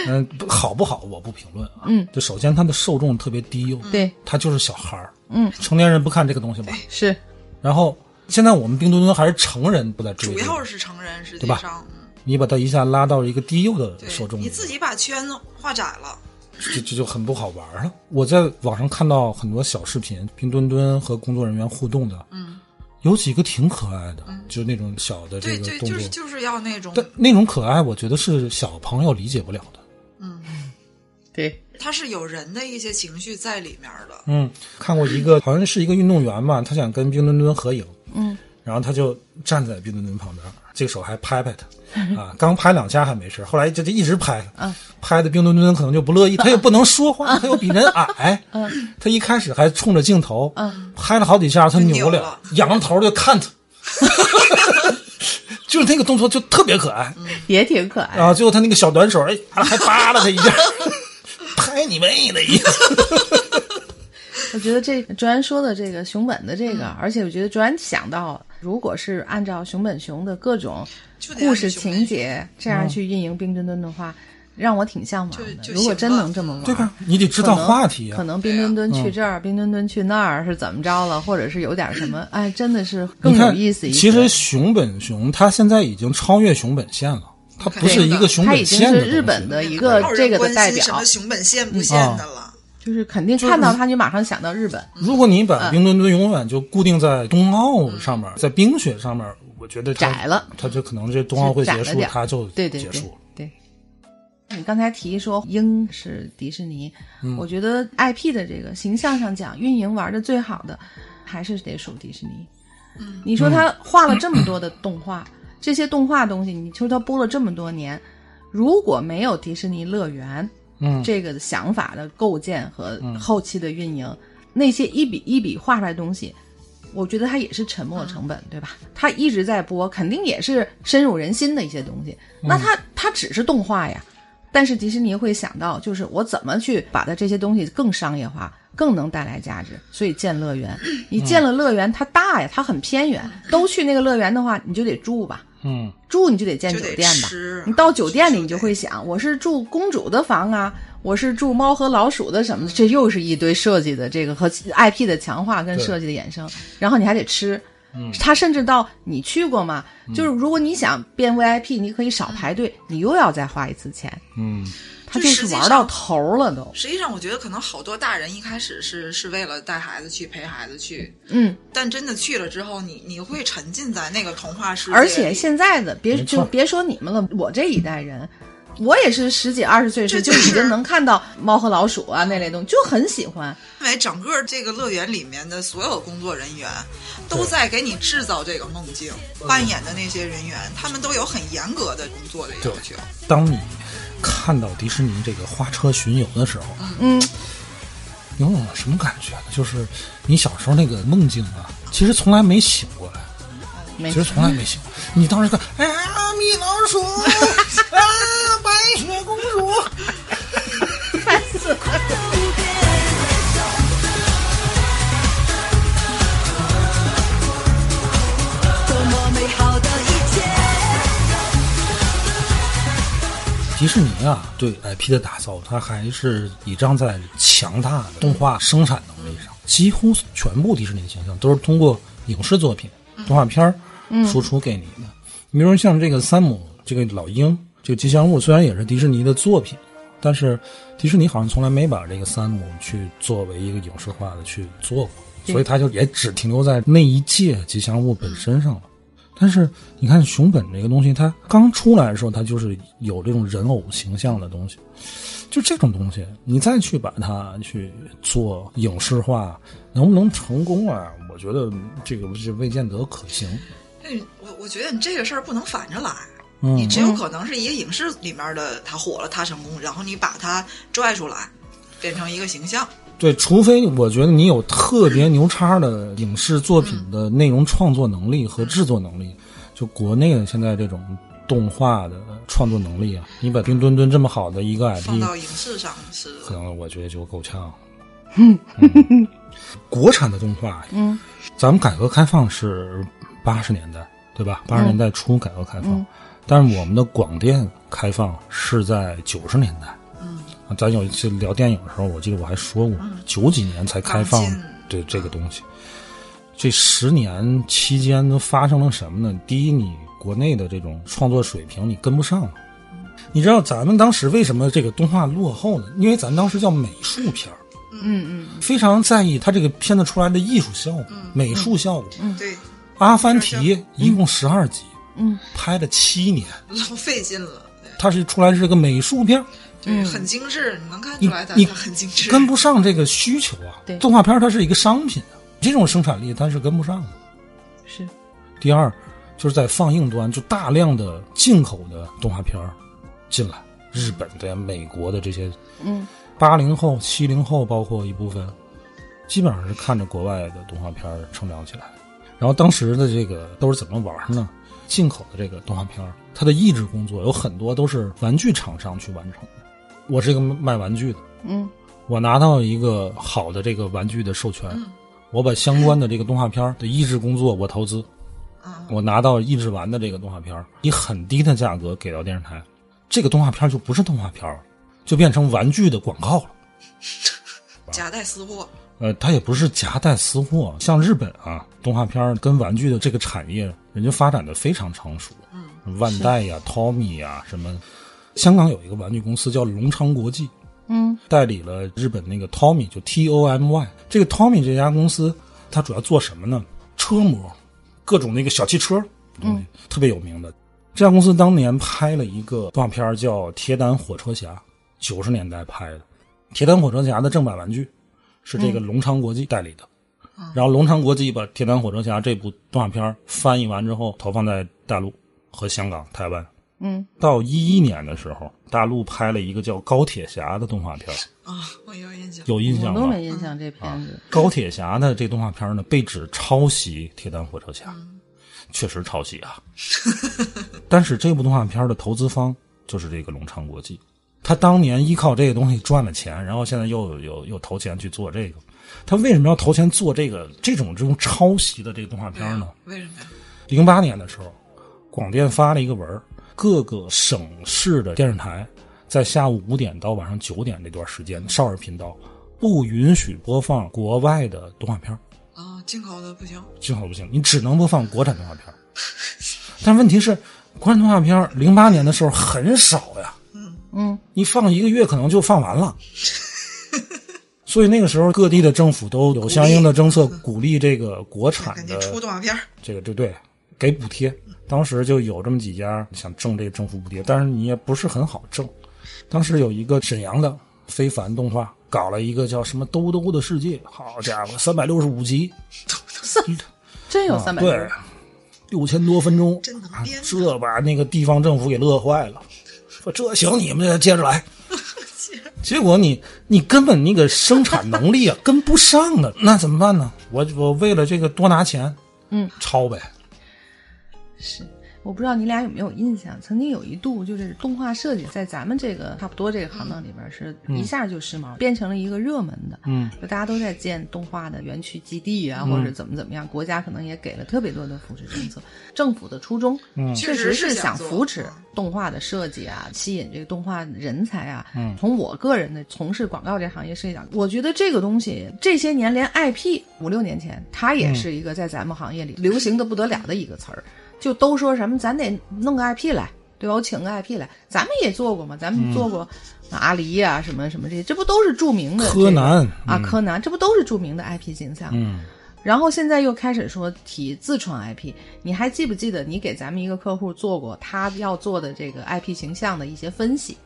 嗯、好不好我不评论啊。嗯，就首先它的受众特别低幼，对，它就是小孩儿，嗯，成年人不看这个东西吧？是然后现在我们冰墩墩还是成人不在追主，要是成人，实际对吧上，嗯你把它一下拉到一个低幼的受众，你自己把圈子画窄了。这这就很不好玩了。我在网上看到很多小视频，冰墩墩和工作人员互动的，嗯，有几个挺可爱的，就是那种小的这对对，个动作，就是就是要那种，但那种可爱，我觉得是小朋友理解不了的。对，他是有人的一些情绪在里面的。嗯，看过一个好像是一个运动员吧，他想跟冰墩墩合影，嗯，然后他就站在冰墩墩旁边，这个手还拍拍他，啊，刚拍两下还没事，后来就就一直拍，嗯，拍的冰墩墩可能就不乐意，他又不能说话，他又比人矮，嗯，他一开始还冲着镜头，嗯，拍了好几下，他扭脸扭了，仰着头就看他。就是那个动作就特别可爱，也挺可爱。啊！最后他那个小短手，哎，还扒拉他一下，拍你妹的意思。我觉得这卓然说的这个熊本的这个，而且我觉得卓然想到，如果是按照熊本熊的各种故事情节这样去运营冰墩墩的话，让我挺向往的。如果真能这么玩，对吧？你得知道话题啊可。能冰墩墩去这儿，冰墩墩去那儿是怎么着了，或者是有点什么，哎，真的是更有意思一些。其实熊本熊它现在已经超越熊本县了，它不是一个熊本它已经县的东西是日本的一个这个的代表什么，熊本县不县的了。就是肯定看到它，你马上想到日本。如果你嗯把冰墩墩永远就固定在冬奥上面，在冰雪上面，我觉得窄了，它就可能这冬奥会结束它就对对对结束了。对，你刚才提说鹰是迪士尼，我觉得 IP 的这个形象上讲，运营玩的最好的还是得数迪士尼。嗯，你说他画了这么多的动画，这些动画东西，你说他播了这么多年，如果没有迪士尼乐园，嗯这个想法的构建和后期的运营，那些一笔一笔画出来的东西，我觉得它也是沉没成本，对吧？它一直在播，肯定也是深入人心的一些东西。那它它只是动画呀，但是迪士尼会想到，就是我怎么去把它这些东西更商业化，更能带来价值，所以建乐园。你建了乐园，它大呀，它很偏远，都去那个乐园的话，你就得住吧。嗯住你就得建酒店吧，你到酒店里你就会想，我是住公主的房啊，我是住猫和老鼠的什么的，这又是一堆设计的这个和 IP 的强化跟设计的衍生，然后你还得吃。嗯他甚至到你去过吗？就是如果你想变 VIP，你可以少排队，你又要再花一次钱，嗯他就是玩到头了都。实际上，我觉得可能好多大人一开始是是为了带孩子去陪孩子去，嗯，但真的去了之后，你你会沉浸在那个童话世界。而且现在的别就别说你们了，我这一代人，我也是十几二十岁时就已经能看到猫和老鼠啊那类东西，就很喜欢。因为整个这个乐园里面的所有工作人员都在给你制造这个梦境，扮演的那些人员，他们都有很严格的工作的要求。当你看到迪士尼这个花车巡游的时候，嗯，有种什么感觉呢？就是你小时候那个梦境啊，其实从来没醒过来，其实从来没醒。你当时看，啊，米老鼠，啊，白雪公主，烦死了。迪士尼啊，对 IP 的打造，它还是倚仗在强大的动画生产能力上。几乎全部迪士尼的形象都是通过影视作品、动画片儿输出给你的。你比如像这个山姆，这个老鹰，这个吉祥物，虽然也是迪士尼的作品，但是迪士尼好像从来没把这个山姆去作为一个影视化的去做过，所以它就也只停留在那一届吉祥物本身上了。但是你看熊本这个东西，它刚出来的时候，它就是有这种人偶形象的东西，就这种东西，你再去把它去做影视化，能不能成功啊？我觉得这个是未见得可行。哎，我我觉得你这个事儿不能反着来。嗯你只有可能是一个影视里面的他火了，他成功，然后你把他拽出来，变成一个形象。对，除非我觉得你有特别牛叉的影视作品的内容创作能力和制作能力，就国内的现在这种动画的创作能力啊，你把冰墩墩这么好的一个放 IP 放到影视上是可能我觉得就够呛。嗯，国产的动画，嗯，咱们改革开放是八十年代，对吧？八十年代初改革开放，嗯但是我们的广电开放是在九十年代。咱有一次聊电影的时候，我记得我还说过，九几年才开放刚进对这个东西。这十年期间都发生了什么呢？第一，你国内的这种创作水平你跟不上了。你知道咱们当时为什么这个动画落后呢？因为咱当时叫美术片儿，嗯嗯，非常在意它这个片子出来的艺术效果、美术效果。嗯对，阿凡提》一共十二集，嗯，拍了七年，老费劲了。它是出来是个美术片儿，对，很精致，你能看出来它你它很精致。跟不上这个需求啊。对动画片它是一个商品啊，这种生产力它是跟不上的。是，第二，就是在放映端，就大量的进口的动画片进来，日本的、美国的这些，嗯，八零后、七零后，包括一部分，基本上是看着国外的动画片儿成长起来的。然后当时的这个都是怎么玩呢？进口的这个动画片儿，它的译制工作有很多都是玩具厂商去完成的。我是一个卖玩具的，嗯。我拿到一个好的这个玩具的授权，我把相关的这个动画片的译制工作我投资，嗯我拿到译制完的这个动画片，以很低的价格给到电视台，这个动画片就不是动画片就变成玩具的广告了。夹带私货，呃，它也不是夹带私货，像日本啊，动画片跟玩具的这个产业，人家发展的非常成熟。嗯，万代呀、Tommy 呀什么，香港有一个玩具公司叫隆昌国际，嗯代理了日本那个 Tommy，就 T O M Y。这个 Tommy 这家公司，它主要做什么呢？车模，各种那个小汽车，嗯，特别有名的。这家公司当年拍了一个动画片儿叫《铁胆火车侠》，九十年代拍的。《铁胆火车侠》的正版玩具是这个隆昌国际代理的，然后龙昌国际把《铁胆火车侠》这部动画片儿翻译完之后，投放在大陆和香港、台湾。嗯，到一一年的时候，大陆拍了一个叫《高铁侠》的动画片儿，啊，我有印象。有印象吗？我都没印象这片子。高铁侠的这动画片呢，被指抄袭《铁胆火车侠》，确实抄袭啊。但是这部动画片的投资方就是这个龙昌国际，他当年依靠这个东西赚了钱，然后现在又又又投钱去做这个。他为什么要投钱做这个这种这种抄袭的这个动画片呢？为什么呀？零八年的时候，广电发了一个文儿各个省市的电视台在下午五点到晚上九点这段时间，少儿频道不允许播放国外的动画片儿。啊，进口的不行。进口不行，你只能播放国产动画片儿。但问题是，国产动画片儿零八年的时候很少呀，嗯，你放一个月可能就放完了。所以那个时候，各地的政府都有相应的政策，鼓励这个国产赶紧的出动画片儿这个对对，给补贴。当时就有这么几家想挣这个政府补贴，但是你也不是很好挣。当时有一个沈阳的非凡动画搞了一个叫什么“兜兜的世界”，好家伙，三百六十五集，真有三百啊对，六千多分钟，真能啊这把那个地方政府给乐坏了，说这行你们接着来。结果你你根本那个生产能力啊跟不上呢，那怎么办呢？我我为了这个多拿钱，嗯，抄呗。是，我不知道你俩有没有印象，曾经有一度就是动画设计在咱们这个差不多这个行当里边是一下就时髦，变成了一个热门的，嗯，就大家都在建动画的园区基地啊，或者怎么怎么样，国家可能也给了特别多的扶持政策，政府的初衷，嗯，确实是想扶持动画的设计啊，吸引这个动画人才啊。嗯，从我个人的从事广告这行业设计讲，我觉得这个东西这些年连 IP 五六年前，它也是一个在咱们行业里流行的不得了的一个词儿。就都说什么，咱得弄个 IP 来，对吧？我请个 IP 来，咱们也做过嘛，咱们做过阿狸呀、什么什么这些，这不都是著名的、这个、柯南啊？柯南，这不都是著名的 IP 形象？嗯，然后现在又开始说提自创 IP，你还记不记得你给咱们一个客户做过他要做的这个 IP 形象的一些分析？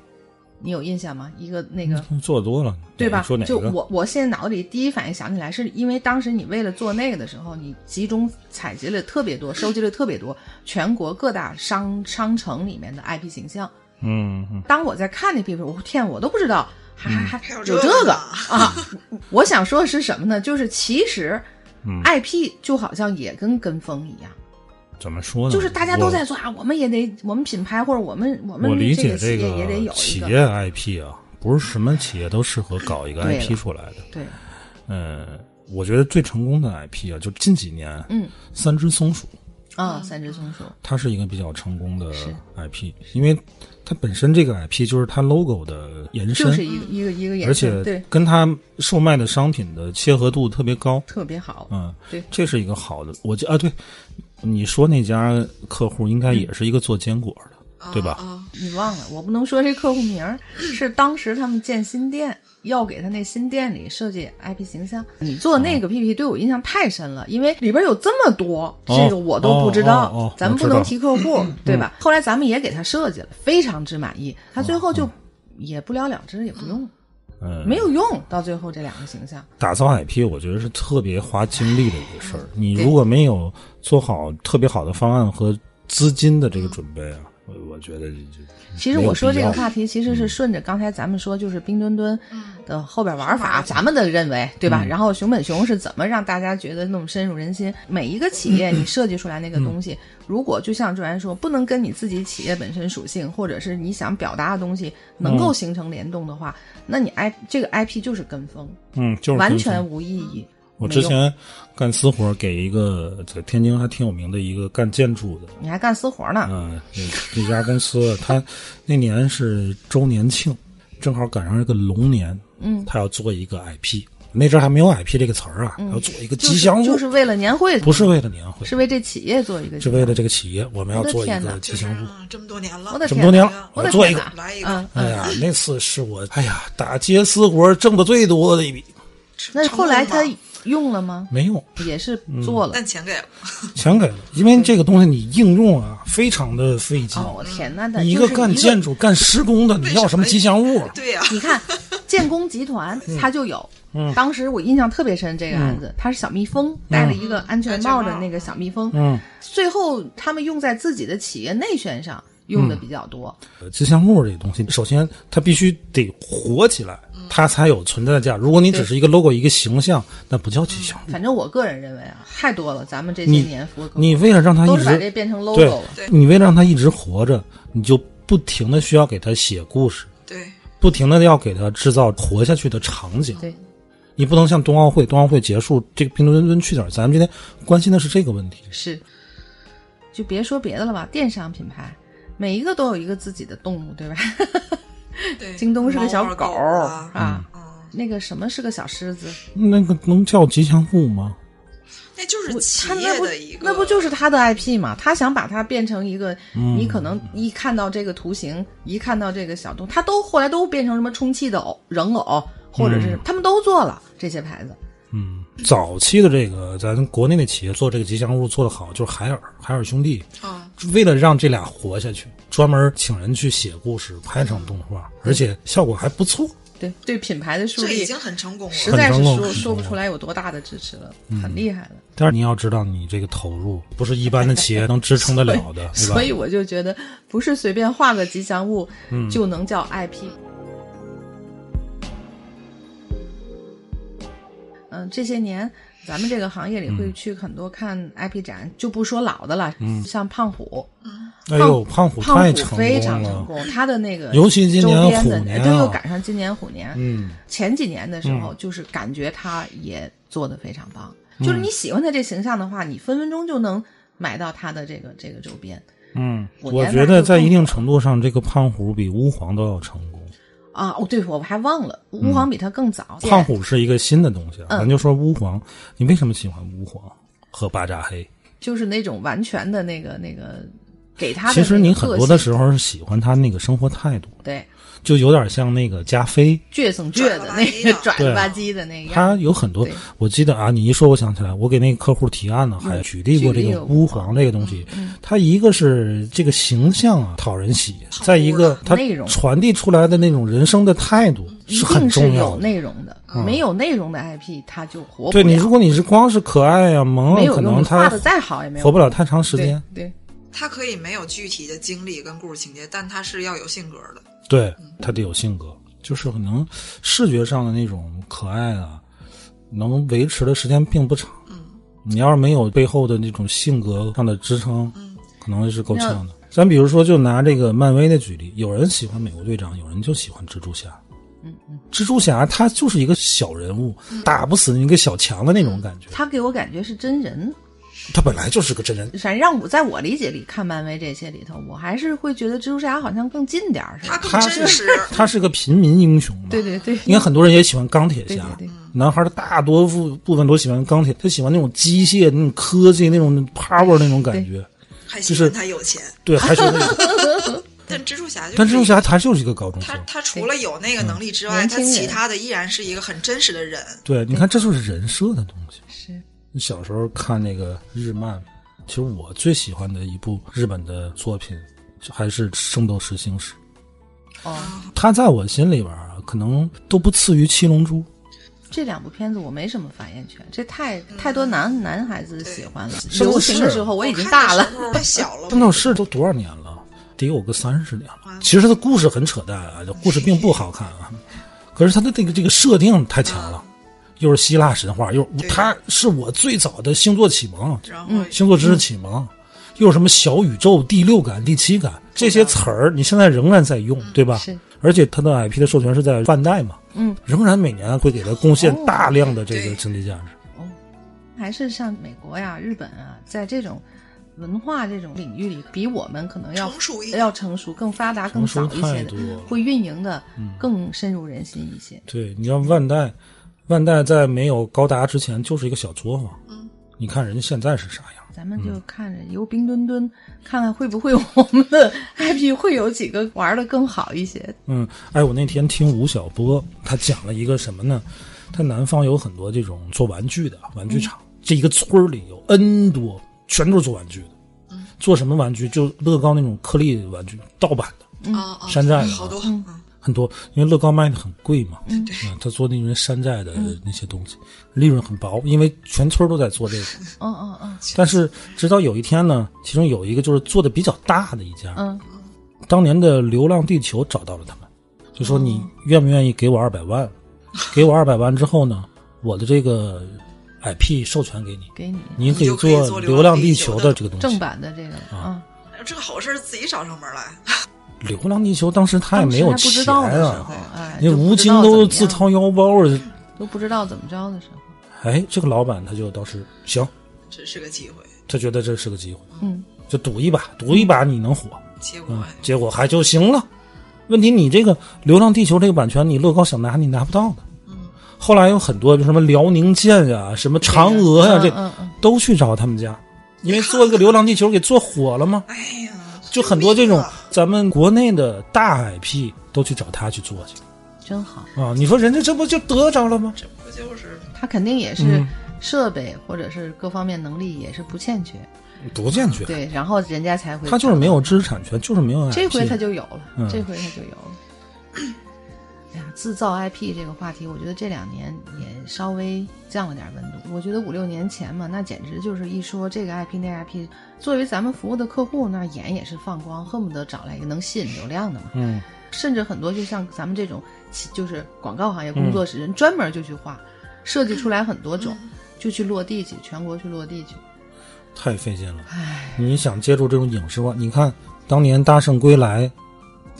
你有印象吗？一个那个做多了，对吧说？哪个？就我我现在脑子里第一反应想起来，是因为当时你为了做那个的时候，你集中采集了特别多，收集了特别多全国各大商商城里面的 IP 形象。嗯嗯当我在看那 PPT，我天，我都不知道还还还还有有这个啊！我想说的是什么呢？就是其实嗯 IP 就好像也跟跟风一样，怎么说呢？就是大家都在做啊，我们也得，我们品牌或者我们我们我理解这个企业也得有企业 IP 啊，不是什么企业都适合搞一个 IP 出来的。对，嗯，我觉得最成功的 IP 啊，就近几年，嗯，三只松鼠，啊，三只松鼠，它是一个比较成功的 IP，因为它本身这个 IP 就是它 logo 的延伸，就是一个一个一个延伸而且，对且，跟它售卖的商品的切合度特别高。特别好。嗯，对这是一个好的。我记啊，对，你说那家客户应该也是一个做坚果的，对吧？啊，你忘了，我不能说这客户名儿，是当时他们建新店，要给他那新店里设计 IP 形象。你做那个 PPT 对我印象太深了，因为里边有这么多，这个我都不知道，哦哦哦咱们不能提客户，对吧？后来咱们也给他设计了，非常之满意，他最后就也不了了之，也不用，嗯，没有用，到最后这两个形象。打造 IP，我觉得是特别花精力的一个事儿。你如果没有做好特别好的方案和资金的这个准备啊，我我觉得就其实我说这个话题，其实是顺着刚才咱们说，就是冰墩墩的后边玩法，咱们的认为，对吧？然后熊本熊是怎么让大家觉得那么深入人心？每一个企业你设计出来那个东西，如果就像卓然说，不能跟你自己企业本身属性，或者是你想表达的东西能够形成联动的话，那你 I 这个 IP 就是跟风，嗯，就是跟风完全无意义。我之前干私活，给一个在天津还挺有名的一个干建筑的，你还干私活呢？嗯，这这家公司，他那年是周年庆，正好赶上这个龙年，嗯，他要做一个 IP，那阵儿还没有 IP 这个词儿啊，要做一个吉祥物，就是为了年会，不是为了年会，是为这企业做一个，是为了这个企业，我们要做一个吉祥物。啊这么多年了，我的天这么多年了，我的做一个来一个嗯哎呀，那次是我哎呀打街私活挣的最多的一笔。那后来他用了吗？没用，也是做了。但钱给了，钱给了，因为这个东西你应用啊，非常的费劲。哦，我天呐，那你一个干建筑、干施工的，你要什么吉祥物？啊对呀、你看，建工集团它就有。当时我印象特别深，这个案子，它是小蜜蜂戴了一个安全帽的那个小蜜蜂，嗯，最后他们用在自己的企业内宣上用的比较多。呃吉祥物这个东西，首先它必须得火起来，它才有存在的价。如果你只是一个 logo、一个形象，那不叫吉祥物。反正我个人认为啊，太多了，咱们这些年服务客户你为了让它一直变成 logo 了。对你为了让它一直活着，你就不停的需要给它写故事，对，不停的要给它制造活下去的场景。对，你不能像冬奥会，冬奥会结束，这个冰墩墩去哪儿？咱们今天关心的是这个问题。是，就别说别的了吧，电商品牌每一个都有一个自己的动物，对吧？对，京东是个小狗狗啊，啊，嗯，那个什么是个小狮子，那个能叫吉祥物吗？那就是企他那不业的一个，那不就是他的 IP 嘛？他想把它变成一个，嗯你可能一看到这个图形，一看到这个小动物，他都后来都变成什么充气的偶、人偶，或者是、他们都做了这些牌子。嗯，早期的这个咱国内的企业做这个吉祥物做得好，就是海尔，海尔兄弟，啊，为了让这俩活下去，专门请人去写故事，拍成动画，而且效果还不错。对对，品牌的树立这已经很成功了实了。在是说说不出来有多大的支持了，很厉害了。但是你要知道，你这个投入不是一般的企业能支撑得了的，对吧？所以我就觉得，不是随便画个吉祥物就能叫 IP。嗯，这些年咱们这个行业里会去很多看 IP 展，就不说老的了，像胖虎，哎呦，胖虎胖虎太成非功了，常成功，他的那个尤其今年虎年啊对，又赶上今年虎年，嗯，前几年的时候，就是感觉他也做的非常棒。就是你喜欢他这形象的话，你分分钟就能买到他的这个这个周边嗯，我觉得在一定程度上，这个胖虎比乌皇都要成功。啊。哦，对，我还忘了，乌皇比他更早。胖虎是一个新的东西咱就说乌皇，你为什么喜欢乌皇和巴扎黑？就是那种完全的那个那个给他的其实你很多的时候是喜欢他那个生活态度，对就有点像那个加菲，倔生倔的那个拽吧唧的那个他。有很多，我记得啊，你一说我想起来，我给那个客户提案呢，还举例过这个乌黄这个东西。它一个是这个形象啊讨人喜，再一个它内容传递出来的那种人生的态度是很定是有重要的。内容的，没有内容的 IP 它就活不了。对你，如果你是光是可爱呀、萌啊，没有用，可能画的再好也没有活不了太长时间。对，他可以没有具体的经历跟故事情节，但他是要有性格的。对，他得有性格，就是可能视觉上的那种可爱啊，能维持的时间并不长。嗯，你要是没有背后的那种性格上的支撑，嗯，可能是够呛的。咱比如说，就拿这个漫威的举例，有人喜欢美国队长，有人就喜欢蜘蛛侠。嗯嗯，蜘蛛侠他就是一个小人物，打不死一个小强的那种感觉。他给我感觉是真人。他本来就是个真人，反正让我在我理解里看漫威这些里头，我还是会觉得蜘蛛侠好像更近点儿，是他？更真实，他是个平民英雄嘛。对对对，你看很多人也喜欢钢铁侠，对对对男孩的大多数部分都喜欢钢铁，他喜欢那种机械、那种科技、那种 power 那种感觉。还喜就是欢他有钱。对，还是那种。但蜘蛛侠就是，但蜘蛛侠他就是一个高中生。他他除了有那个能力之外，他其他的依然是一个很真实的人。对，你看这就是人设的东西。小时候看那个日漫，其实我最喜欢的一部日本的作品，还是《圣斗士星矢》。哦，它在我心里边啊，可能都不次于《七龙珠》。这两部片子我没什么发言权，这太太多男男孩子喜欢了。流行的时候我已经大了太小了。圣斗士都多少年了？得有个三十年了。其实它的故事很扯淡啊，这故事并不好看啊。可是它的这个这个设定太强了，又是希腊神话，又对。它是我最早的星座启蒙，星座知识启蒙，又什么小宇宙、第六感、第七感这些词儿，你现在仍然在用，对吧？是。而且它的 IP 的授权是在万代嘛，嗯，仍然每年会给它贡献大量的这个经济价值。哦。还是像美国呀、日本啊，在这种文化这种领域里，比我们可能要成熟一要成熟、更发达、更早一些会运营的更深入人心一些。对，你像万代，万代在没有高达之前就是一个小作坊，你看人家现在是啥样？咱们就看着由冰墩墩，看看会不会我们的 IP 会有几个玩的更好一些。嗯，哎，我那天听吴晓波，他讲了一个什么呢？他南方有很多这种做玩具的玩具厂，这一个村里有 N 多，全都是做玩具的。做什么玩具？就乐高那种颗粒玩具，盗版的啊啊，山寨的好多，嗯很多，因为乐高卖的很贵嘛。嗯，他做那些山寨的那些东西，利润很薄，因为全村都在做这个。嗯嗯嗯但是直到有一天呢，其中有一个就是做的比较大的一家，嗯，当年的《流浪地球》找到了他们，就说你愿不愿意给我二百万？给我二百万之后呢，我的这个 IP 授权给你，给你你可以做《流浪地球》的这个东西正。版的这个啊，这个好事自己找上门来。《流浪地球》当时他也没有当时还不知钱道啊那吴京都自掏腰包啊。都不知道怎么着的时候，哎，这个老板他就倒是行，这是个机会，他觉得这是个机会，嗯，就赌一把，赌一把你能火。嗯结果。哎，结果还就行了。问题你这个《流浪地球》这个版权，你乐高想拿你拿不到的。嗯。后来有很多，就什么辽宁舰呀、什么嫦娥呀、这嗯嗯嗯，都去找他们家，因为做一个《流浪地球》给做火了嘛。哎呀，就很多这种咱们国内的大 IP 都去找他去做去真好。啊！你说人家这不就得着了吗？这不就是他肯定也是嗯设备或者是各方面能力也是不欠缺，多欠缺，对，然后人家才会。他就是没有知识产权，就是没有 IP。这回他就有了，嗯这回他就有了。哎呀，制造 IP 这个话题，我觉得这两年也稍微降了点温度。我觉得五六年前嘛，那简直就是一说这个 IP 那个 IP，作为咱们服务的客户，那眼也是放光，恨不得找来一个能吸引流量的嘛。嗯，甚至很多就像咱们这种，就是广告行业工作室人专门就去画，设计出来很多种，就去落地去，全国去落地去。太费劲了。唉，你想接触这种影视化，你看当年《大圣归来》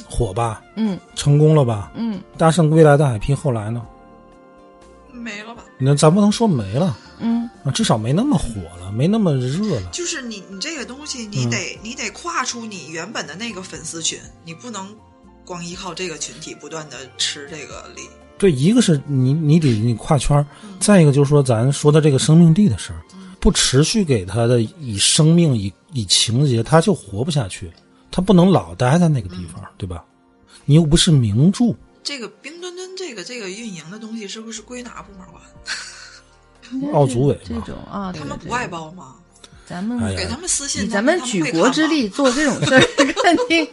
火吧，嗯成功了吧？嗯《大圣归来》的 IP 后来呢？没了吧？那咱不能说没了嗯，啊，至少没那么火了，没那么热了。就是你你这个东西，嗯你得、你得跨出你原本的那个粉丝群，你不能光依靠这个群体不断的吃这个力。对，一个是你你得你跨圈儿，再一个就是说咱说的这个生命力的事儿，不持续给他的以生命以以情节，他就活不下去，他不能老待在那个地方，对吧？你又不是名著，这个冰墩墩这个这个运营的东西是不是归哪部门管？奥组委这种啊，他们不外包吗？咱们给他们私信，咱们举国之力做这种事儿，肯定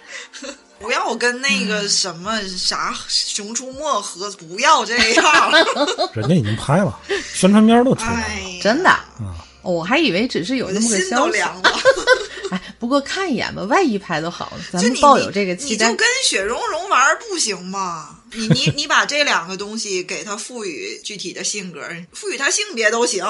不要跟那个什么啥《熊出没》合，不要这样。人家已经拍了，宣传片都出来了。哎，真的。哦我还以为只是有那么个心都消息，凉了。哎，不过看一眼吧，万一拍的好，咱就你们抱有这个期待你就。跟雪融融玩不行吗？你你你把这两个东西给它赋予具体的性格，赋予它性别都行。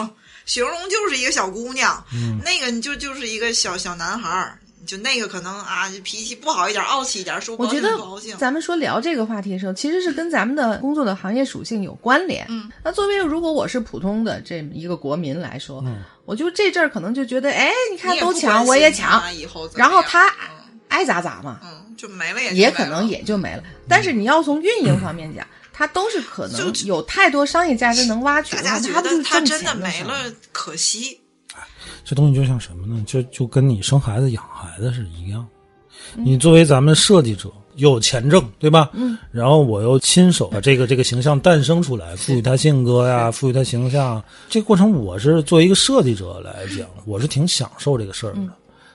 雪融融就是一个小姑娘，嗯那个你就就是一个小小男孩儿，就那个可能啊脾气不好一点，傲气一点，说不高我觉得兴不高兴。咱们说聊这个话题的时候，其实是跟咱们的工作的行业属性有关联。嗯，那作为如果我是普通的这么一个国民来说，嗯我就这阵儿可能就觉得，哎，你看都抢，关我也抢然后他嗯爱咋咋嘛，嗯就没了也也就没了可能也就没了。但是你要从运营方面讲，它都是可能有太多商业价值能挖掘的话，大家觉它不就是挣得他真的没了，可惜。这东西就像什么呢？就就跟你生孩子养孩子是一样。你作为咱们设计者，又有钱挣，对吧？嗯。然后我又亲手把这个这个形象诞生出来，赋予他性格呀，赋予他形象。这个过程，我是作为一个设计者来讲，我是挺享受这个事儿的。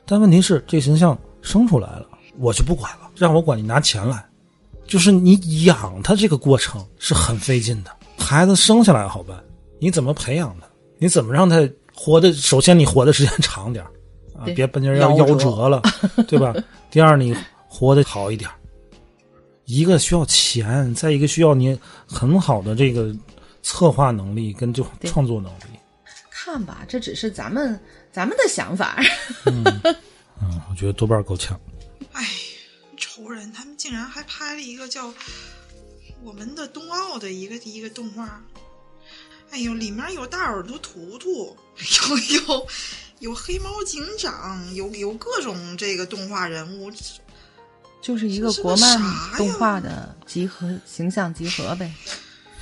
但问题是，这个形象生出来了，我就不管了，让我管你拿钱来。就是你养他这个过程是很费劲的。孩子生下来好办，你怎么培养他？你怎么让他活的？首先，你活的时间长点儿啊，别半截儿要夭夭折折了，对吧？第二，你活得好一点儿。一个需要钱，再一个需要你很好的这个策划能力跟这种创作能力。看吧，这只是咱们咱们的想法。嗯，我觉得多半够呛。哎，仇人，他们竟然还拍了一个叫《我们的冬奥》的一个一个动画。哎呦，里面有大耳朵图图，有有有黑猫警长，有有各种这个动画人物。就是一个国漫动画的集合形象集合呗，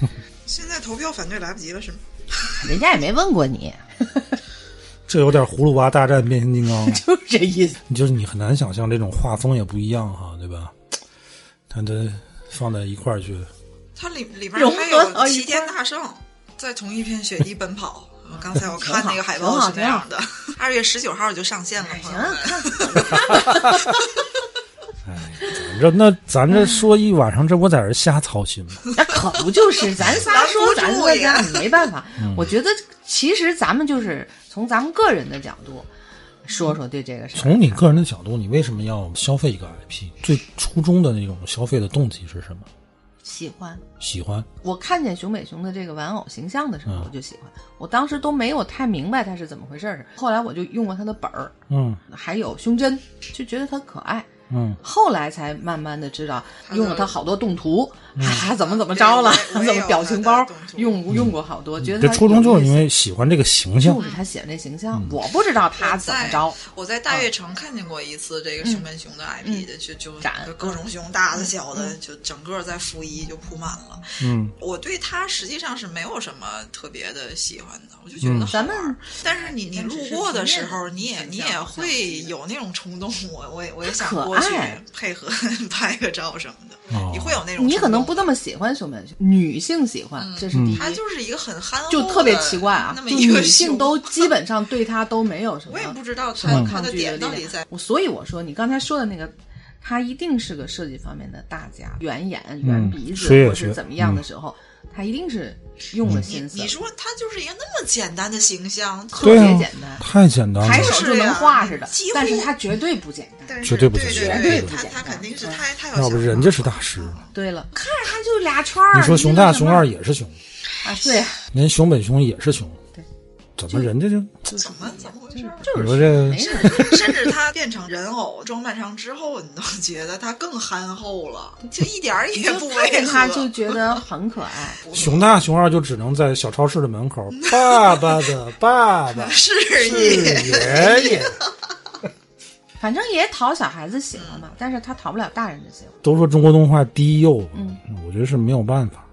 现在投票反对来不及了是吗？人家也没问过你。这有点葫芦娃大战变形金刚，就是这意思。就是你很难想象这种画风也不一样哈，对吧？它这放在一块儿去，它里里边融还有齐天大圣在同一片雪地奔跑。我刚才我看那个海报是那样的，二月十九号就上线了，朋友行们。，看咱这那咱这说一晚上，这我在这瞎操心吗？那可不就是咱仨说咱住说咱呀没办法。我觉得其实咱们就是从咱们个人的角度说说对这个事儿。从你个人的角度，你为什么要消费一个 IP？最初衷的那种消费的动机是什么？喜欢，喜欢，我看见熊北熊的这个玩偶形象的时候，嗯我就喜欢。我当时都没有太明白它是怎么回事儿，后来我就用过它的本儿，嗯还有胸针，就觉得它可爱。嗯，后来才慢慢的知道，用了他好多动图，啊，怎么怎么着了，怎么表情包用用过好多，觉得初衷就是因为喜欢这个形象就。是他写的这形象，我不知道他在怎么着。我在大悦城看见过一次这个熊本熊的 IP 的，就就展各种熊，大的小的，就整个在负一就铺满了。嗯，我对他实际上是没有什么特别的喜欢的，我就觉得好咱玩。但是你你路过的时候，你也你也会会有那种冲动，我我也我也想过去配合 拍个照什么的哦，你会有那种你可能冲动不那么喜欢熊本熊，女性喜欢，这是第一。他就是一个很憨厚的，就特别奇怪啊，就那么女性都 基本上对他都没有什么 我也不知道什么它它的抗拒力点到底在。我所以我说，你刚才说的那个，他一定是个设计方面的大家，圆眼、圆鼻子，或是怎么样的时候，他一定是用了心思。你说他就是一个那么简单的形象，特别简单，太简单了。抬手就能画似的，但是他绝对不简单。绝对不简单绝对不简单它它肯定是嗯太太有要不人家是大师，对了，看着他就俩圈儿。你说熊大、熊二也也是熊，啊，对，人熊本熊也是熊，对，怎么人家就怎么怎么回事？就是你说这没事。甚至他变成人偶装扮上之后，你都觉得他更憨厚了，就一点儿也不看违和。就觉得很可爱。熊大、熊二就只能在小超市的门口，爸爸的爸爸是爷爷。反正也讨小孩子喜欢嘛，但是他讨不了大人的喜欢。都说中国动画低幼，嗯，我觉得是没有办法，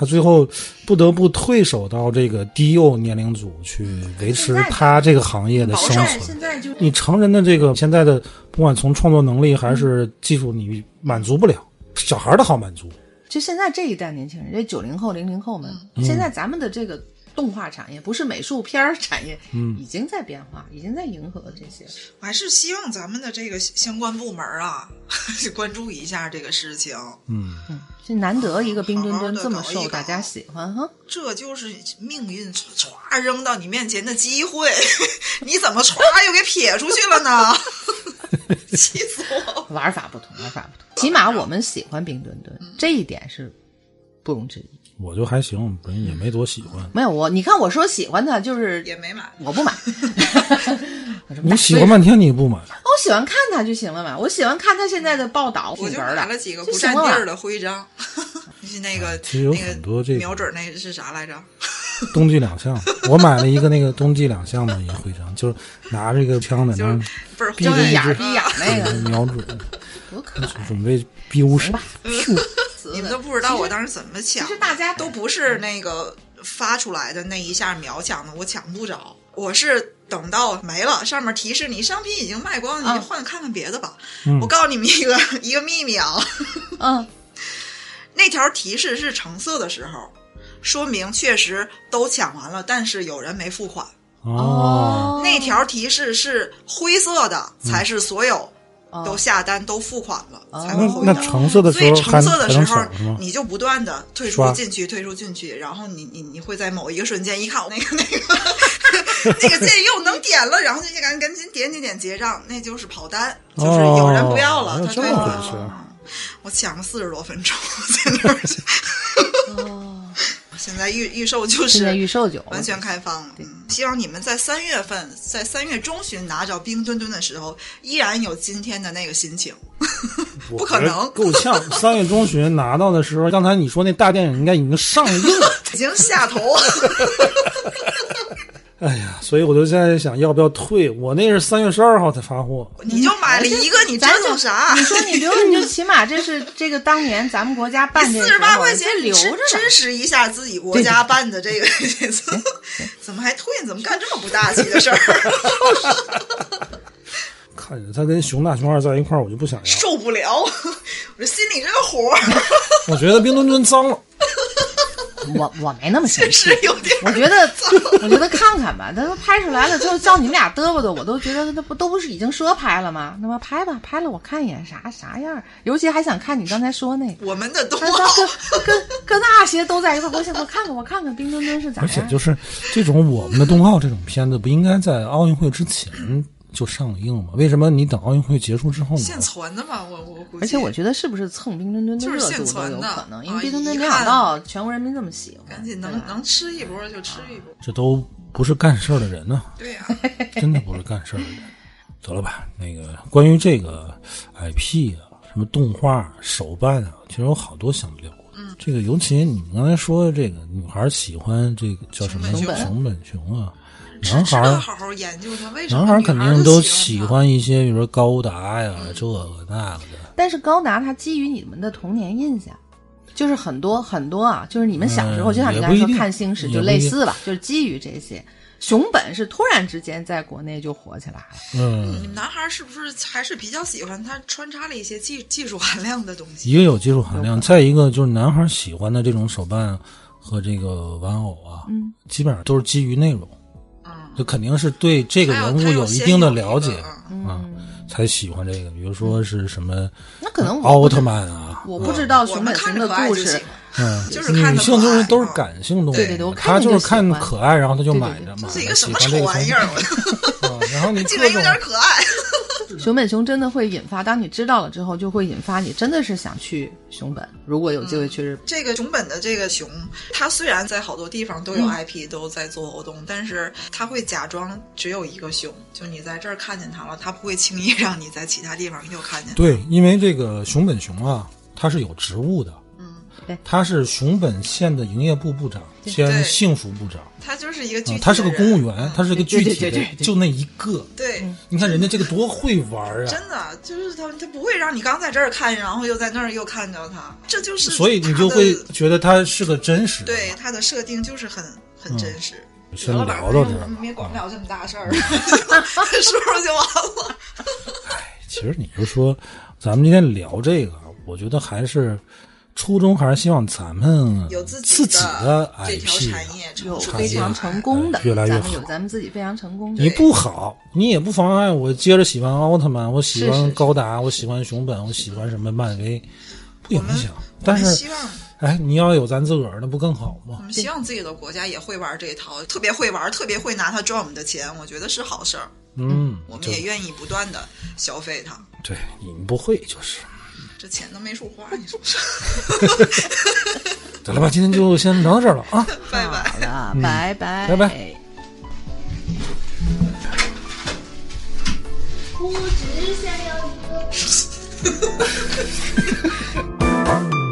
他最后不得不退守到这个低幼年龄组去维持他这个行业的生存。现在就你成人的这个现在的，不管从创作能力还是技术，你满足不了，小孩的好满足。就现在这一代年轻人，这九零后、零零后们，嗯现在咱们的这个动画产业，不是美术片儿产业，嗯，已经在变化，已经在迎合这些。我还是希望咱们的这个相关部门啊，关注一下这个事情。嗯，这难得一个冰墩墩这么受大家喜欢哈，这就是命运歘歘扔到你面前的机会，你怎么歘又给撇出去了呢？气死我！玩法不同，玩法不同。起码我们喜欢冰墩墩，嗯这一点是不容置疑。我就还行，本身也没多喜欢。没有我，你看我说喜欢他，就是也没买。我不买。你喜欢半天你不买，我喜欢看他就行了嘛，我喜欢看他现在的报道，我就买了几个不占地儿的徽章，是那个其实有很多这个个瞄准那个是啥来着？冬季两项，我买了一个那个冬季两项的一个徽章，就是拿这个枪在那儿倍儿闭着眼儿闭眼儿那个瞄准，多可爱。准备丢手。你们都不知道我当时怎么抢其实大家都不是那个发出来的那一下秒抢的，我抢不着，我是等到没了，上面提示你商品已经卖光，你换看看别的吧。我告诉你们一个 一个秘密啊，嗯，那条提示是橙色的时候，说明确实都抢完了，但是有人没付款。哦，那条提示是灰色的，才是所有哦都下单都付款了，才那会回到。那橙色的时所以橙色的时候？你就不断的退出进去，退出进去，然后你你你会在某一个瞬间，一看那个那个 那个键又能点了，然后就赶赶紧点点点结账，那就是跑单，就是有人不要了，哦他退了。我抢了四十多分钟在那儿，哦，现在预预售就现在是预售就完全开放了。嗯希望你们在三月份，在三月中旬拿着冰墩墩的时候，依然有今天的那个心情。不可能够呛。三月中旬拿到的时候，刚才你说那大电影应该已经上映了。已经下头了。哎呀，所以我就现在想要不要退？我那是三月十二号才发货，你就买了一个，你折咱腾啥？你说你留，你就起码这是这个当年咱们国家办这个四十八块钱留着。支持一下自己国家办的这个，怎么还退？怎么干这么不大气的事儿？看着他跟熊大熊二在一块儿，我就不想要。受不了，我这心里这个火 我觉得冰墩墩脏了。我我没那么现实，有点儿。我觉得我觉得看看吧，他都拍出来了之后叫你们俩嘚啵嘚，我都觉得那不都不是已经说拍了吗？那么拍吧，拍了我看一眼啥啥样，尤其还想看你刚才说那个。我们的冬奥跟跟跟那些都在一块儿，我想我看看我看看冰墩墩是咋而且。就是这种我们的冬奥这种片子，不应该在奥运会之前就上映了？为什么你等奥运会结束之后呢？现存的嘛，我我估计。而且我觉得是不是蹭冰墩墩的就是热度都现传的有可能，因啊为冰墩墩没想到全国人民这么喜欢，赶紧能能吃一波就吃一波。这都不是干事儿的人呢、对呀、真的不是干事儿的人。得了吧，那个关于这个 IP 啊，什么动画、手办啊，其实有好多想聊。嗯，这个尤其你们刚才说的这个女孩喜欢这个叫什么熊本熊啊，只男孩儿好好研究他为什么男孩儿肯定都喜喜欢一些，比如说高达呀，这个那个的。但是高达它基于你们的童年印象，就是很多很多啊，就是你们小时候，嗯就像你刚才说看星矢就类似吧，就是基于这些。熊本是突然之间在国内就火起来了，嗯，你们男孩儿是不是还是比较喜欢他穿插了一些技技术含量的东西？一个有技术含量，再一个就是男孩喜欢的这种手办和这个玩偶啊，嗯，基本上都是基于内容，嗯，就肯定是对这个人物有一定的了解啊，才喜欢这个。比如说是什么那可能奥特曼啊，我不知道熊本熊的故事嗯，就是女性就是都是啊感性动物，对对对她就是看可爱，然后她就买着嘛，这是一个什么喜欢这个丑玩意儿？然后你 竟然有各种点可爱。熊本熊真的会引发，当你知道了之后，就会引发你真的是想去熊本。如果有机会去日本，这个熊本的这个熊，它虽然在好多地方都有嗯 IP 都在做活动，但是它会假装只有一个熊，就你在这儿看见它了，它不会轻易让你在其他地方又看见。对，因为这个熊本熊啊，它是有植物的，嗯，对他是熊本县的营业部部长兼对幸福部长。他就是一个具他是个公务员，他是个具体的就那一个。对。你看人家这个多会玩啊！真的就是他，他不会让你刚在这儿看，然后又在那儿又看着他，这就是所以你就会觉得他是个真实的。对他的设定就是很很真实。先聊到这儿我们也管不了这么大事儿，说说就完了。哎其实你就说，咱们今天聊这个，我觉得还是初衷还是希望咱们有自己的这条产业有出非常成功的，哎越来越咱们有好咱们自己非常成功的。你不好，你也不妨碍我接着喜欢奥特曼，我喜欢高达，我喜欢熊本，我喜欢什么漫威，不影响。但是希，望哎，你要有咱自个儿，那不更好吗我？们希望自己的国家也会玩这一套，特别会玩，特别会拿它赚我们的钱，我觉得是好事儿。嗯，我们也愿意不断的消费它，对，你们不会就是。这钱都没处花，你说是？得了吧，今天就先聊到这儿了啊。拜拜。好了，拜拜，拜拜。我只想要一个。